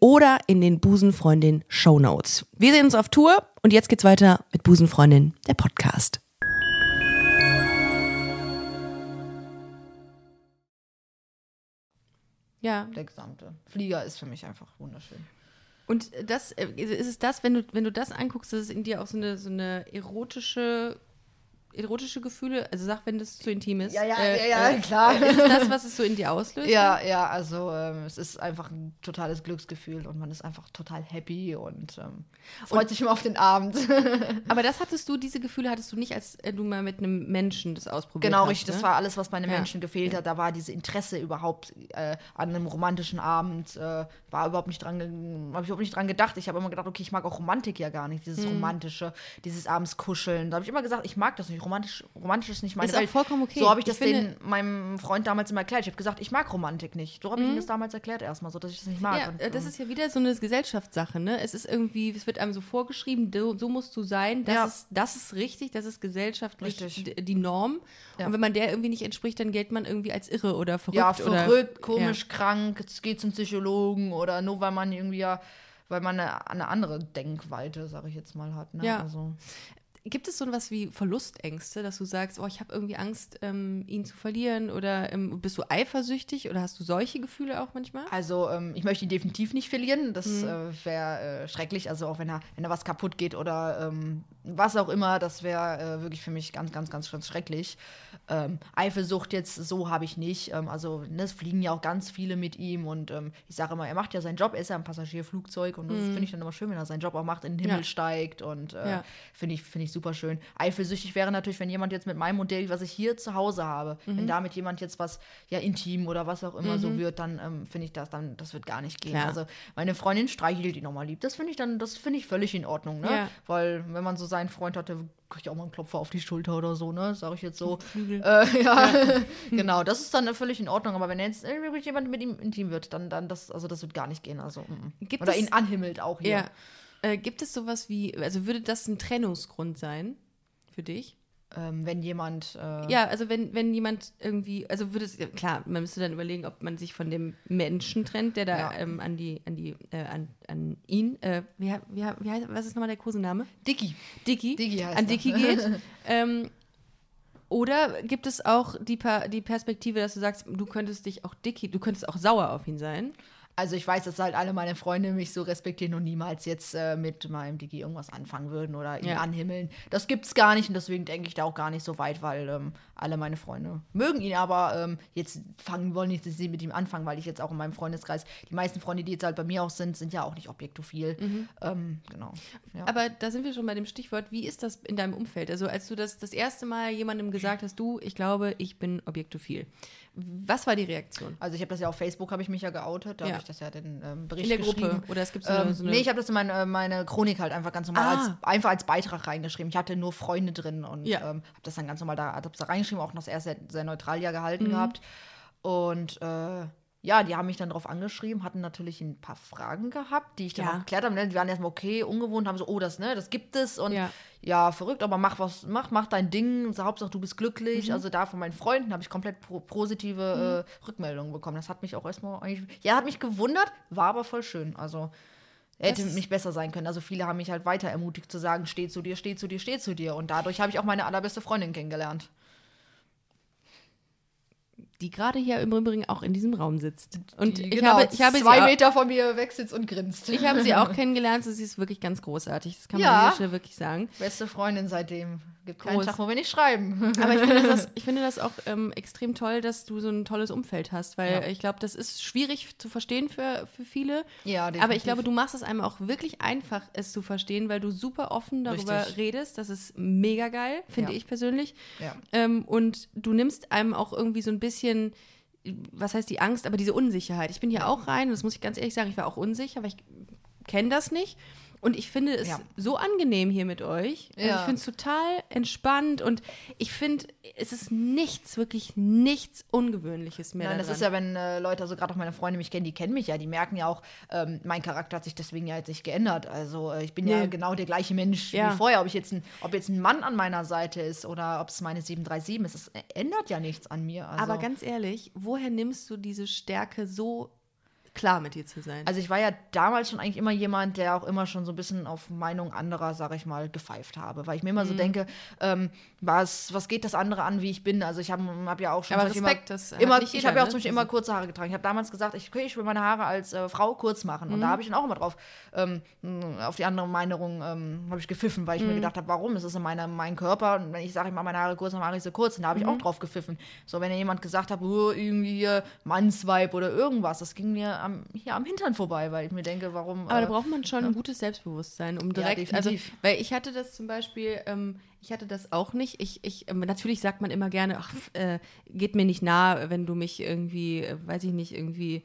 oder in den Busenfreundin Show Notes. Wir sehen uns auf Tour und jetzt geht's weiter mit Busenfreundin, der Podcast. Ja, Der gesamte Flieger ist für mich einfach wunderschön. Und das äh, ist es das, wenn du, wenn du das anguckst, dass es in dir auch so eine, so eine erotische, erotische Gefühle, also sag, wenn das zu intim ist. Ja, ja, äh, ja, ja, äh, klar. Äh, ist das, was es so in dir auslöst? Ja, ja, also ähm, es ist einfach ein totales Glücksgefühl und man ist einfach total happy und ähm, freut sich immer auf den Abend. Aber das hattest du, diese Gefühle hattest du nicht, als äh, du mal mit einem Menschen das ausprobiert Genau, hast. richtig. Das ne? war alles, was bei einem Ja. Menschen gefehlt hat. Da war diese Interesse überhaupt äh, an einem romantischen Abend, war überhaupt nicht dran, habe ich überhaupt nicht dran gedacht. Ich habe immer gedacht, okay, ich mag auch Romantik ja gar nicht, dieses Mhm. romantische, dieses abends kuscheln. Da habe ich immer gesagt, ich mag das nicht. Romantisch, romantisch ist nicht meine Ist auch Welt. vollkommen okay. So habe ich das den, meinem Freund damals immer erklärt. Ich habe gesagt, ich mag Romantik nicht. So habe ich ihm das damals erklärt erstmal, so dass ich das nicht mag. Mhm. Ja, Und, äh, das ähm, ist ja wieder so eine Gesellschaftssache, ne? Es ist irgendwie, es wird einem so vorgeschrieben, du, so musst du sein, das, Ja. ist, das ist richtig, das ist gesellschaftlich Richtig. die Norm. Ja. Und wenn man der irgendwie nicht entspricht, dann gilt man irgendwie als irre oder verrückt. ja, oder, verrückt, komisch, krank, jetzt geht zum Psychologen oder nur weil man irgendwie ja, weil man eine, eine andere Denkweite, sage ich jetzt mal, hat. Ne? Ja. Also, Gibt es so etwas wie Verlustängste, dass du sagst, oh, ich habe irgendwie Angst, ähm, ihn zu verlieren oder ähm, bist du eifersüchtig oder hast du solche Gefühle auch manchmal? Also ähm, ich möchte ihn definitiv nicht verlieren. Das Mhm. äh, wäre äh, schrecklich. Also auch wenn er, wenn er was kaputt geht oder ähm, was auch immer, das wäre äh, wirklich für mich ganz, ganz, ganz, ganz schrecklich. Ähm, Eifersucht jetzt, so habe ich nicht. Ähm, also, ne, es fliegen ja auch ganz viele mit ihm und ich sage immer, er macht ja seinen Job, er ist ja ein Passagierflugzeug und das finde ich dann immer schön, wenn er seinen Job auch macht, in den Himmel Ja. steigt und äh, Ja. finde ich, finde ich super schön. Eifersüchtig wäre natürlich, wenn jemand jetzt mit meinem Modell, was ich hier zu Hause habe, wenn Mhm. damit jemand jetzt was ja intim oder was auch immer so wird, dann ähm, finde ich das, dann das wird gar nicht gehen. Klar. Also meine Freundin streichelt ihn nochmal lieb. Das finde ich dann, das finde ich völlig in Ordnung, ne? Ja. Weil wenn man so seinen Freund hatte, kriege ich auch mal einen Klopfer auf die Schulter oder so, ne? Sage ich jetzt so. Äh, ja, genau, das ist dann völlig in Ordnung. Aber wenn jetzt jemand mit ihm intim wird, dann, dann das, also das wird gar nicht gehen. Also, mm, mm. Gibt oder ihn anhimmelt auch hier. Ja. Äh, gibt es sowas wie, also würde das ein Trennungsgrund sein für dich? Ähm, wenn jemand. Äh, Ja, also wenn, wenn jemand irgendwie, also würde es, klar, man müsste dann überlegen, ob man sich von dem Menschen trennt, der da Ja. ähm, an die, an die, äh, an, an ihn, äh, wie, wie, wie heißt, was ist nochmal der Kosename? Dicky. Dicky, Dicky heißt an. Dicky geht. ähm, oder gibt es auch die, Pa- die Perspektive, dass du sagst, du könntest dich auch Dicky, du könntest auch sauer auf ihn sein? Also ich weiß, dass halt alle meine Freunde mich so respektieren und niemals jetzt äh, mit meinem Digi irgendwas anfangen würden oder ihn Ja. anhimmeln. Das gibt's gar nicht und deswegen denke ich da auch gar nicht so weit, weil ähm, alle meine Freunde mögen ihn, aber ähm, jetzt fangen wollen nicht, dass sie mit ihm anfangen, weil ich jetzt auch in meinem Freundeskreis, die meisten Freunde, die jetzt halt bei mir auch sind, sind ja auch nicht objektophil. Ähm, genau. Ja. Aber da sind wir schon bei dem Stichwort, wie ist das in deinem Umfeld? Also als du das das erste Mal jemandem gesagt hast, du, ich glaube, ich bin objektophil. Was war die Reaktion? Also ich habe das ja auf Facebook, habe ich mich ja geoutet, da Ja. habe ich das ja den ähm, Bericht In der geschrieben. Gruppe? Oder es gibt so eine, Ähm, so eine nee, ich habe das in meine, meine Chronik halt einfach ganz normal Ah. als, einfach als Beitrag reingeschrieben. Ich hatte nur Freunde drin und Ja. ähm, habe das dann ganz normal da, da reingeschrieben, auch noch sehr, sehr, sehr neutral ja gehalten Mhm. gehabt. Und äh, ja, die haben mich dann darauf angeschrieben, hatten natürlich ein paar Fragen gehabt, die ich dann Ja. auch geklärt habe. Ne? Die waren erstmal okay, ungewohnt, haben so, oh, das, ne, das gibt es und Ja. ja. verrückt, aber mach was, mach, mach dein Ding, so, Hauptsache du bist Mhm. glücklich. Also da von meinen Freunden habe ich komplett pro positive äh, Rückmeldungen bekommen. Das hat mich auch erstmal eigentlich, ja, hat mich gewundert, war aber voll schön. Also hätte Das nicht besser sein können. Also viele haben mich halt weiter ermutigt zu sagen, steh zu dir, steh zu dir, steh zu dir. Und dadurch habe ich auch meine allerbeste Freundin kennengelernt. Die gerade hier im Übrigen auch in diesem Raum sitzt. Und Die, ich, genau, habe, ich, habe zwei sie auch, Meter von mir weg sitzt und grinst. ich habe sie auch kennengelernt. Sie ist wirklich ganz großartig. Das kann man Ja. an dieser Stelle wirklich sagen. Beste Freundin seitdem. Gibt keinen. Tag, wo wir nicht schreiben. Aber ich finde das, ich finde das auch ähm, extrem toll, dass du so ein tolles Umfeld hast, weil Ja. ich glaube, das ist schwierig zu verstehen für, für viele. Ja, Aber ich definitiv. glaube, du machst es einem auch wirklich einfach, es zu verstehen, weil du super offen darüber Richtig. redest. Das ist mega geil, finde Ja. ich persönlich. Ja. Ähm, und du nimmst einem auch irgendwie so ein bisschen, was heißt die Angst, aber diese Unsicherheit. Ich bin hier auch rein, und das muss ich ganz ehrlich sagen, ich war auch unsicher, weil ich kenne das nicht. Und ich finde es Ja. so angenehm hier mit euch. Also Ja. ich finde es total entspannt und ich finde, es ist nichts, wirklich nichts Ungewöhnliches mehr. Nein, das daran. ist ja, wenn äh, Leute, also gerade auch meine Freunde mich kennen, die kennen mich ja, die merken ja auch, ähm, mein Charakter hat sich deswegen ja jetzt nicht geändert. Also äh, ich bin ja Nee. genau der gleiche Mensch Ja. wie vorher. Ob ich jetzt ein, ob jetzt ein Mann an meiner Seite ist oder ob es meine 737 ist, es ändert ja nichts an mir. Also, Aber ganz ehrlich, woher nimmst du diese Stärke, so klar mit dir zu sein? also ich war ja damals schon eigentlich immer jemand, der auch immer schon so ein bisschen auf Meinung anderer, sag ich mal, gepfeift habe. Weil ich mir immer Mhm. so denke, ähm, was, was geht das andere an, wie ich bin? Also ich habe hab ja auch schon Aber Respekt, das hat immer, nicht ich jeder, habe ja auch ne? zum Beispiel immer kurze Haare getragen. Ich habe damals gesagt, ich, okay, ich will meine Haare als äh, Frau kurz machen. Und da habe ich dann auch immer drauf, ähm, auf die andere Meinung ähm, habe ich gepfiffen, weil ich mir gedacht habe, warum? Es ist in meiner, mein Körper. Und wenn ich sage, ich mache meine Haare kurz, dann mache ich sie kurz. Und da habe ich auch drauf gepfiffen. So, wenn ja jemand gesagt hat, oh, irgendwie hier Mannsweib oder irgendwas, das ging mir am, hier am Hintern vorbei, weil ich mir denke, warum. Aber äh, da braucht man schon ein gutes Selbstbewusstsein, um direkt, also, definitiv. weil ich hatte das zum Beispiel, ähm, ich hatte das auch nicht. Ich, ich, ähm, natürlich sagt man immer gerne, ach, äh, geht mir nicht nah, wenn du mich irgendwie, äh, weiß ich nicht, irgendwie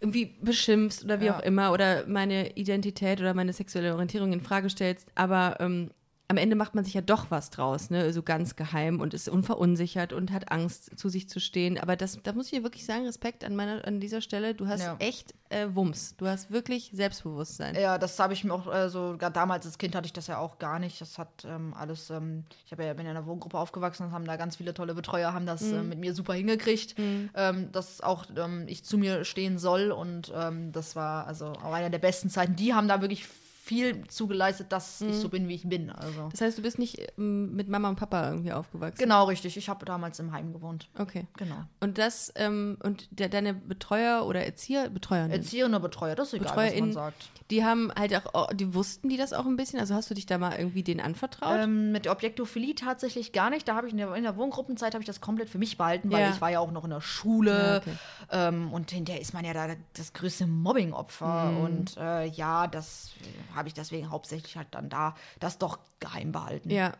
irgendwie beschimpfst oder wie Ja. auch immer oder meine Identität oder meine sexuelle Orientierung in Frage stellst. Aber ähm, am Ende macht man sich ja doch was draus, ne? So ganz geheim und ist unverunsichert und hat Angst, zu sich zu stehen. Aber das, da muss ich dir wirklich sagen, Respekt an meiner, an dieser Stelle. Du hast Ja. echt äh, Wumms. Du hast wirklich Selbstbewusstsein. Ja, das habe ich mir auch äh, so, gerade damals als Kind hatte ich das ja auch gar nicht. Das hat ähm, alles, ähm, ich ja, bin ja in einer Wohngruppe aufgewachsen und haben da ganz viele tolle Betreuer, haben das äh, mit mir super hingekriegt, ähm, dass auch ähm, ich zu mir stehen soll. Und ähm, das war also auch einer der besten Zeiten. Die haben da wirklich viel zugeleistet, dass ich so bin, wie ich bin. Also. Das heißt, du bist nicht ähm, mit Mama und Papa irgendwie aufgewachsen. Genau, richtig. Ich habe damals im Heim gewohnt. Okay. Genau. Und das, ähm, und der, deine Betreuer oder Erzieher, Betreuer, ne? Erzieher oder Betreuer, das ist egal, was man sagt. Die haben halt auch, oh, die wussten die das auch ein bisschen? Also hast du dich da mal irgendwie denen anvertraut? Ähm, mit der Objektophilie tatsächlich gar nicht. Da habe ich in der, in der Wohngruppenzeit habe ich das komplett für mich behalten, weil Ja. ich war ja auch noch in der Schule Ja, okay. ähm, und hinterher ist man ja da das größte Mobbing-Opfer Mhm. und äh, ja, das äh, habe ich deswegen hauptsächlich halt dann da das doch geheim behalten. Ja.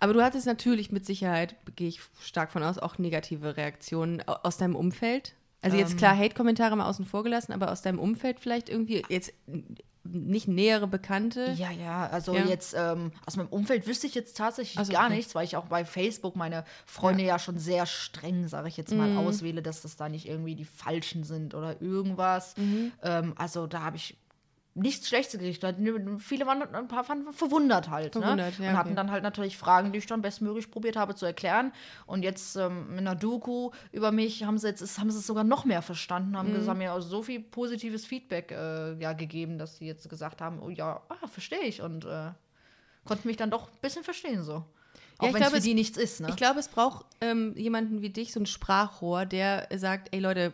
Aber du hattest natürlich mit Sicherheit, gehe ich stark von aus, auch negative Reaktionen au- aus deinem Umfeld. Also jetzt klar, Hate-Kommentare mal außen vor gelassen, aber aus deinem Umfeld vielleicht irgendwie jetzt nicht nähere Bekannte. Ja, ja, also Ja. jetzt ähm, aus meinem Umfeld wüsste ich jetzt tatsächlich Ach so, gar okay. nichts, weil ich auch bei Facebook meine Freunde ja, schon sehr streng, sage ich jetzt mal, Mhm. auswähle, dass das da nicht irgendwie die Falschen sind oder irgendwas. Mhm. Ähm, also da habe ich nichts Schlechtes gerichtet. Viele waren ein paar waren verwundert halt. Verwundert, ne? ja, Und hatten okay. dann halt natürlich Fragen, die ich dann bestmöglich probiert habe zu erklären. Und jetzt ähm, in einer Doku über mich haben sie jetzt es- haben sie es sogar noch mehr verstanden, haben, Mhm. gesagt, haben mir auch so viel positives Feedback äh, ja, gegeben, dass sie jetzt gesagt haben, oh ja, ah, verstehe ich. Und äh, konnten mich dann doch ein bisschen verstehen so. Auch ich wenn es glaube, für es- die nichts ist, ne? Ich glaube, es braucht ähm, jemanden wie dich, so ein Sprachrohr, der sagt, ey Leute,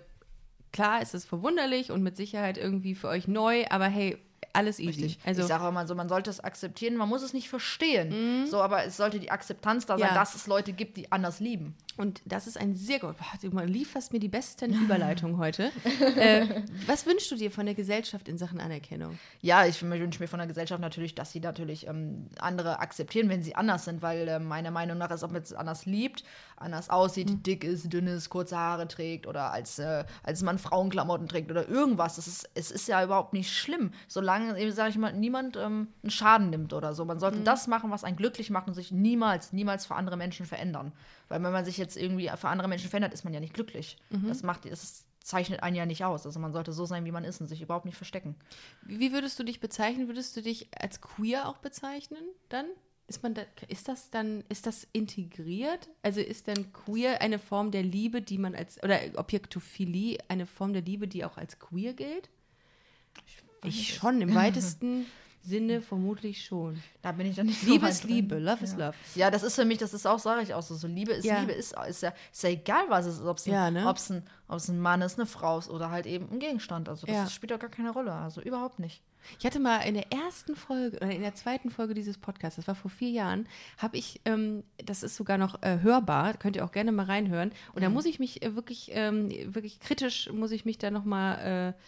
klar ist es verwunderlich und mit Sicherheit irgendwie für euch neu, aber hey, alles easy. Richtig. Also ich sage immer so, man sollte es akzeptieren, man muss es nicht verstehen. So, aber es sollte die Akzeptanz da sein, Ja. dass es Leute gibt, die anders lieben. Und das ist ein sehr gut. Du lieferst mir die besten Überleitungen heute. äh, was wünschst du dir von der Gesellschaft in Sachen Anerkennung? Ja, ich wünsche mir von der Gesellschaft natürlich, dass sie natürlich ähm, andere akzeptieren, wenn sie anders sind, weil äh, meiner Meinung nach ist, ob man es anders liebt, anders aussieht, Mhm. dick ist, dünn ist, kurze Haare trägt oder als, äh, als man Frauenklamotten trägt oder irgendwas. Es ist, es ist ja überhaupt nicht schlimm, solange, sage ich mal, niemand ähm, einen Schaden nimmt oder so. Man sollte Mhm. das machen, was einen glücklich macht und sich niemals, niemals für andere Menschen verändern. Weil wenn man sich jetzt irgendwie für andere Menschen verändert, ist man ja nicht glücklich. Mhm. Das macht, das zeichnet einen ja nicht aus. Also man sollte so sein, wie man ist und sich überhaupt nicht verstecken. Wie würdest du dich bezeichnen? Würdest du dich als queer auch bezeichnen dann? Ist, man da, ist das dann, ist das integriert? Also ist dann queer eine Form der Liebe, die man als, oder Objektophilie eine Form der Liebe, die auch als queer gilt? Ich schon, im weitesten Sinne vermutlich schon. Da bin ich dann nicht Liebe so ist drin. Liebe, Love is ja. Love. Ja, das ist für mich, das ist auch, sage ich auch so, so Liebe ist Ja. Liebe, ist, ist, ja, ist ja egal, was es ist, ob es ein, Ja, ne? ob's ein, ob's ein Mann ist, eine Frau ist oder halt eben ein Gegenstand. Also das Ja. spielt doch gar keine Rolle, also überhaupt nicht. Ich hatte mal in der ersten Folge oder in der zweiten Folge dieses Podcasts, das war vor vier Jahren, habe ich, ähm, das ist sogar noch äh, hörbar, könnt ihr auch gerne mal reinhören. Und da muss ich mich äh, wirklich, ähm, wirklich kritisch, muss ich mich da nochmal, äh,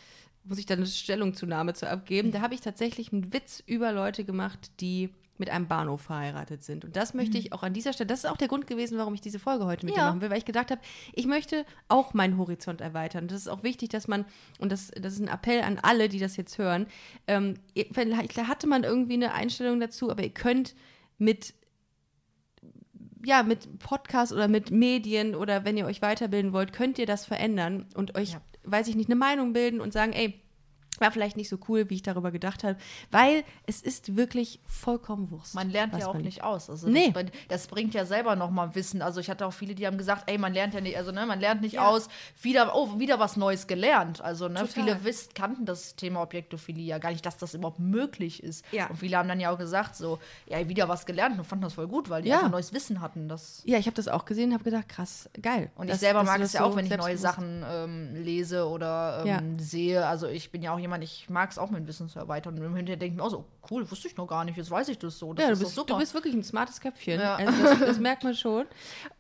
muss ich da eine Stellungzunahme zu abgeben. Da habe ich tatsächlich einen Witz über Leute gemacht, die mit einem Bahnhof verheiratet sind. Und das möchte ich auch an dieser Stelle, das ist auch der Grund gewesen, warum ich diese Folge heute mit dir Ja. machen will, weil ich gedacht habe, ich möchte auch meinen Horizont erweitern. Das ist auch wichtig, dass man, und das, das ist ein Appell an alle, die das jetzt hören, ähm, vielleicht hatte man irgendwie eine Einstellung dazu, aber ihr könnt mit ja, mit Podcast oder mit Medien oder wenn ihr euch weiterbilden wollt, könnt ihr das verändern und euch, Ja. Weiß ich nicht, eine Meinung bilden und sagen, ey, war vielleicht nicht so cool, wie ich darüber gedacht habe, weil es ist wirklich vollkommen Wurst. Man lernt ja auch nicht aus. Also Nee. das, bringt- das bringt ja selber nochmal Wissen. Also ich hatte auch viele, die haben gesagt, ey, man lernt ja nicht, also ne, man lernt nicht Ja. aus, wieder, oh, wieder was Neues gelernt. Also ne, Total. viele wiss, kannten das Thema Objektophilie ja gar nicht, dass das überhaupt möglich ist. Ja. Und viele haben dann ja auch gesagt, so, ja, wieder was gelernt und fanden das voll gut, weil die Ja. einfach neues Wissen hatten. Das Ja, ich habe das auch gesehen, habe gedacht, krass, geil. und Dass- ich selber mag es das ja so auch, wenn ich neue Sachen ähm, lese oder ähm, sehe. Also ich bin ja auch jemand, ich mag es auch, mein Wissen zu erweitern. Und im Hinterher denke ich mir auch so, cool, wusste ich noch gar nicht, jetzt weiß ich das so. Das Ja, du bist, du bist wirklich ein smartes Köpfchen. Ja. Also das, das merkt man schon.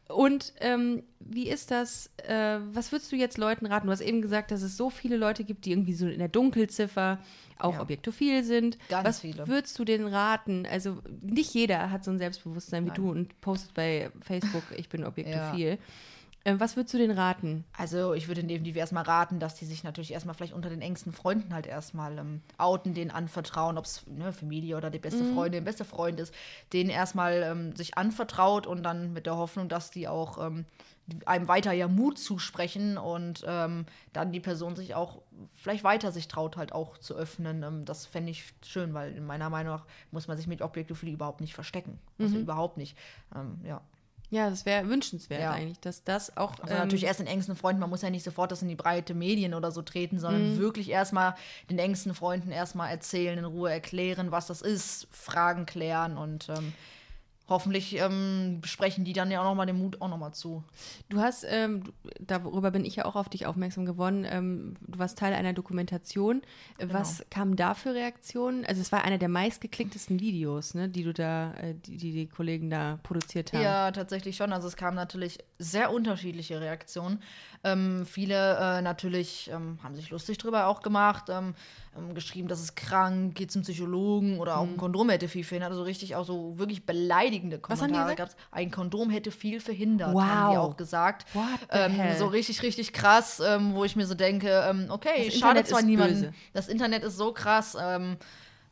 Und ähm, wie ist das, äh, was würdest du jetzt Leuten raten? Du hast eben gesagt, dass es so viele Leute gibt, die irgendwie so in der Dunkelziffer auch Ja. objektophil sind. Ganz was viele. würdest du denen raten? Also nicht jeder hat so ein Selbstbewusstsein wie Nein. du und postet bei Facebook, ich bin objektophil. Ähm, was würdest du denen raten? Also ich würde definitiv erstmal raten, dass die sich natürlich erstmal vielleicht unter den engsten Freunden halt erstmal ähm, outen, denen anvertrauen, ob es ne, Familie oder die beste Freundin, beste Freund ist, denen erstmal ähm, sich anvertraut und dann mit der Hoffnung, dass die auch ähm, einem weiter ja Mut zusprechen und ähm, dann die Person sich auch vielleicht weiter sich traut, halt auch zu öffnen. Ähm, das fände ich schön, weil in meiner Meinung nach muss man sich mit Objektophilie überhaupt nicht verstecken. Also überhaupt nicht. Ähm, ja. Ja, das wäre wünschenswert Ja. eigentlich, dass das auch. Also ähm, natürlich erst den engsten Freunden, man muss ja nicht sofort das in die breite Medien oder so treten, sondern wirklich erstmal den engsten Freunden erstmal erzählen, in Ruhe erklären, was das ist, Fragen klären und ähm, hoffentlich ähm, sprechen die dann ja auch nochmal den Mut auch nochmal zu. Du hast, ähm, darüber bin ich ja auch auf dich aufmerksam geworden, ähm, du warst Teil einer Dokumentation. Genau. Was kamen da für Reaktionen? Also es war einer der meistgeklicktesten Videos, ne, die du da, äh, die, die die Kollegen da produziert haben. Ja, tatsächlich schon. Also es kamen natürlich sehr unterschiedliche Reaktionen. Ähm, viele äh, natürlich ähm, haben sich lustig drüber auch gemacht, ähm, geschrieben, das ist krank, geht zum Psychologen oder Mhm. auch ein Kondom hätte viel verhindert. Also richtig auch so wirklich beleidigende Kommentare gesagt? gab's. Ein Kondom hätte viel verhindert, haben die Wow. auch gesagt. Ähm, so richtig, richtig krass, ähm, wo ich mir so denke, ähm, okay, Das schade Internet zwar böse. Das Internet ist so krass. Ähm,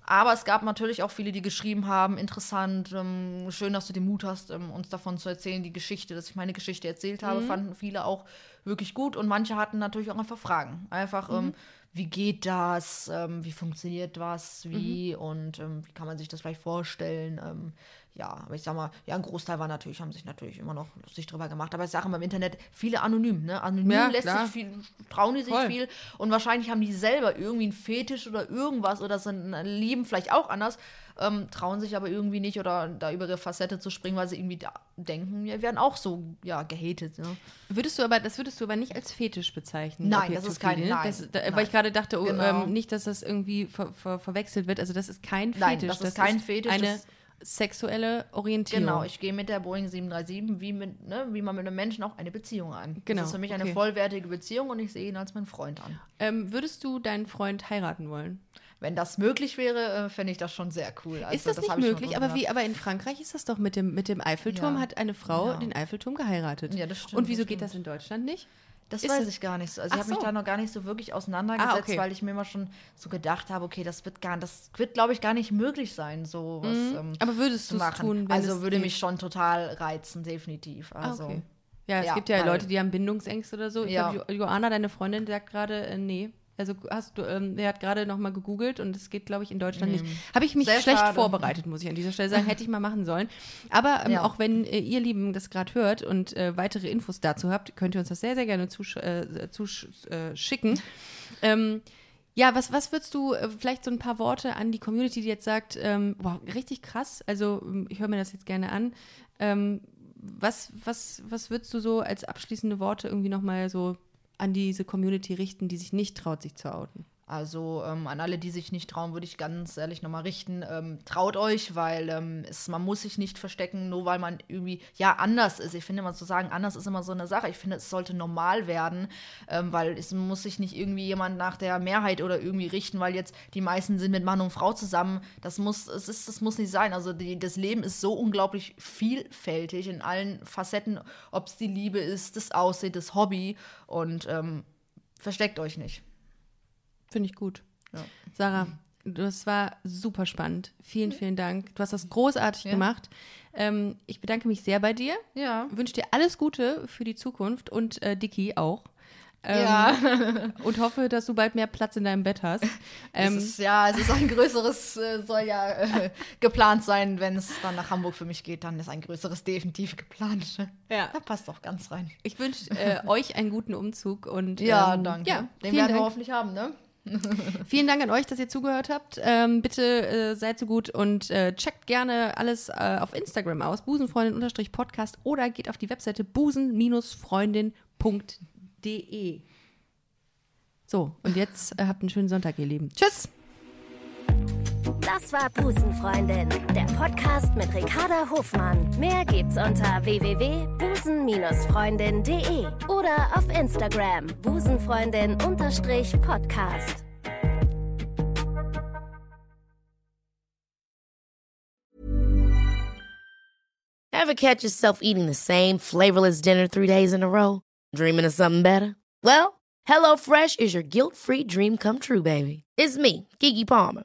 aber es gab natürlich auch viele, die geschrieben haben, interessant, ähm, schön, dass du den Mut hast, uns davon zu erzählen, die Geschichte, dass ich meine Geschichte erzählt Mhm. habe, fanden viele auch wirklich gut und manche hatten natürlich auch einfach Fragen. Einfach, ähm, Mhm. wie geht das, ähm, wie funktioniert was, Mhm. wie und ähm, wie kann man sich das vielleicht vorstellen. Ähm, ja, aber ich sag mal, ja, ein Großteil war natürlich, haben sich natürlich immer noch lustig drüber gemacht. Aber ich sage immer im Internet, viele anonym, ne? Anonym Ja, lässt klar. sich viel, trauen die sich Voll. viel und wahrscheinlich haben die selber irgendwie einen Fetisch oder irgendwas oder sind lieben vielleicht auch anders, ähm, trauen sich aber irgendwie nicht oder da über ihre Facette zu springen, weil sie irgendwie da denken, wir werden auch so ja gehatet. Ne? Würdest du aber, das würdest du aber nicht als Fetisch bezeichnen? Nein, das ist kein- ne? nein, das, da, nein. Weil ich gerade dachte, oh, Genau. ähm, nicht, dass das irgendwie ver, ver, verwechselt wird. Also das ist kein Nein, Fetisch. das ist kein Fetisch, Eine das- sexuelle Orientierung. Genau, ich gehe mit der Boeing 737 wie, mit, ne, wie man mit einem Menschen auch eine Beziehung ein. Genau, Das ist für mich okay. eine vollwertige Beziehung und ich sehe ihn als meinen Freund an. ähm, würdest du deinen Freund heiraten wollen? Wenn das möglich wäre, äh, fände ich das schon sehr cool. Also, ist das, nicht ich schon möglich? Aber wie, aber in Frankreich ist das doch mit dem, mit dem Eiffelturm, Ja. hat eine Frau Ja. den Eiffelturm geheiratet. Ja, das stimmt, Und wieso das geht stimmt. das in Deutschland nicht? Das Ist weiß ich gar nicht so. Also Ach ich habe mich so. da noch gar nicht so wirklich auseinandergesetzt, Ah, okay. weil ich mir immer schon so gedacht habe, okay, das wird gar, das wird, glaube ich, gar nicht möglich sein, so was ähm, Mhm. Aber würdest du es machen. tun, also würde geht? mich schon total reizen, definitiv. Ah, Also okay. Ja, es Ja, gibt ja Leute, die haben Bindungsängste oder so. Ich Ja. glaube, Jo- Joanna, deine Freundin, sagt gerade, äh, nee. Also hast du, ähm, der hat gerade noch mal gegoogelt und es geht, glaube ich, in Deutschland nicht. Habe ich mich Sehr schlecht schade. vorbereitet, muss ich an dieser Stelle sagen. Hätte ich mal machen sollen. Aber ähm, Ja. auch wenn äh, ihr Lieben das gerade hört und äh, weitere Infos dazu habt, könnt ihr uns das sehr, sehr gerne zusch äh, zusch äh, ähm, ja, was, was würdest du, äh, vielleicht so ein paar Worte an die Community, die jetzt sagt, ähm, wow, richtig krass, also ähm, ich höre mir das jetzt gerne an. Ähm, was, was, was würdest du so als abschließende Worte irgendwie nochmal so an diese Community richten, die sich nicht traut, sich zu outen? Also ähm, an alle, die sich nicht trauen, würde ich ganz ehrlich nochmal richten. Ähm, traut euch, weil ähm, es, man muss sich nicht verstecken, nur weil man irgendwie, ja, anders ist. Ich finde immer zu sagen, anders ist immer so eine Sache. Ich finde, es sollte normal werden, ähm, weil es muss sich nicht irgendwie jemand nach der Mehrheit oder irgendwie richten, weil jetzt die meisten sind mit Mann und Frau zusammen. Das muss, es ist, das muss nicht sein. Also die, das Leben ist so unglaublich vielfältig in allen Facetten, ob es die Liebe ist, das Aussehen, das Hobby und ähm, versteckt euch nicht. Finde ich gut. Ja. Sarah, das war super spannend. Vielen, vielen Dank. Du hast das großartig Ja. gemacht. Ähm, ich bedanke mich sehr bei dir. Ja. Wünsche dir alles Gute für die Zukunft und äh, Dicky auch. Ähm, Ja. Und hoffe, dass du bald mehr Platz in deinem Bett hast. Ähm, es ist, ja, es ist ein größeres, äh, soll ja äh, geplant sein, wenn es dann nach Hamburg für mich geht, dann ist ein größeres definitiv geplant. Ja. Da passt doch ganz rein. ich wünsche äh, euch einen guten Umzug und Ja, ähm, danke. Ja, Den werden wir Dank. hoffentlich haben, ne? Vielen Dank an euch, dass ihr zugehört habt. Ähm, bitte äh, seid so gut und äh, checkt gerne alles äh, auf Instagram aus, busenfreundin-podcast oder geht auf die Webseite busen-freundin.de. So, und jetzt äh, habt einen schönen Sonntag, ihr Lieben. Tschüss! Das war Busenfreundin, der Podcast mit Ricarda Hofmann. Mehr gibt's unter www.busen-freundin.de oder auf Instagram busenfreundin-podcast. Ever catch yourself eating the same flavorless dinner three days in a row? Dreaming of something better? Well, HelloFresh is your guilt free dream come true, baby. It's me, Kiki Palmer.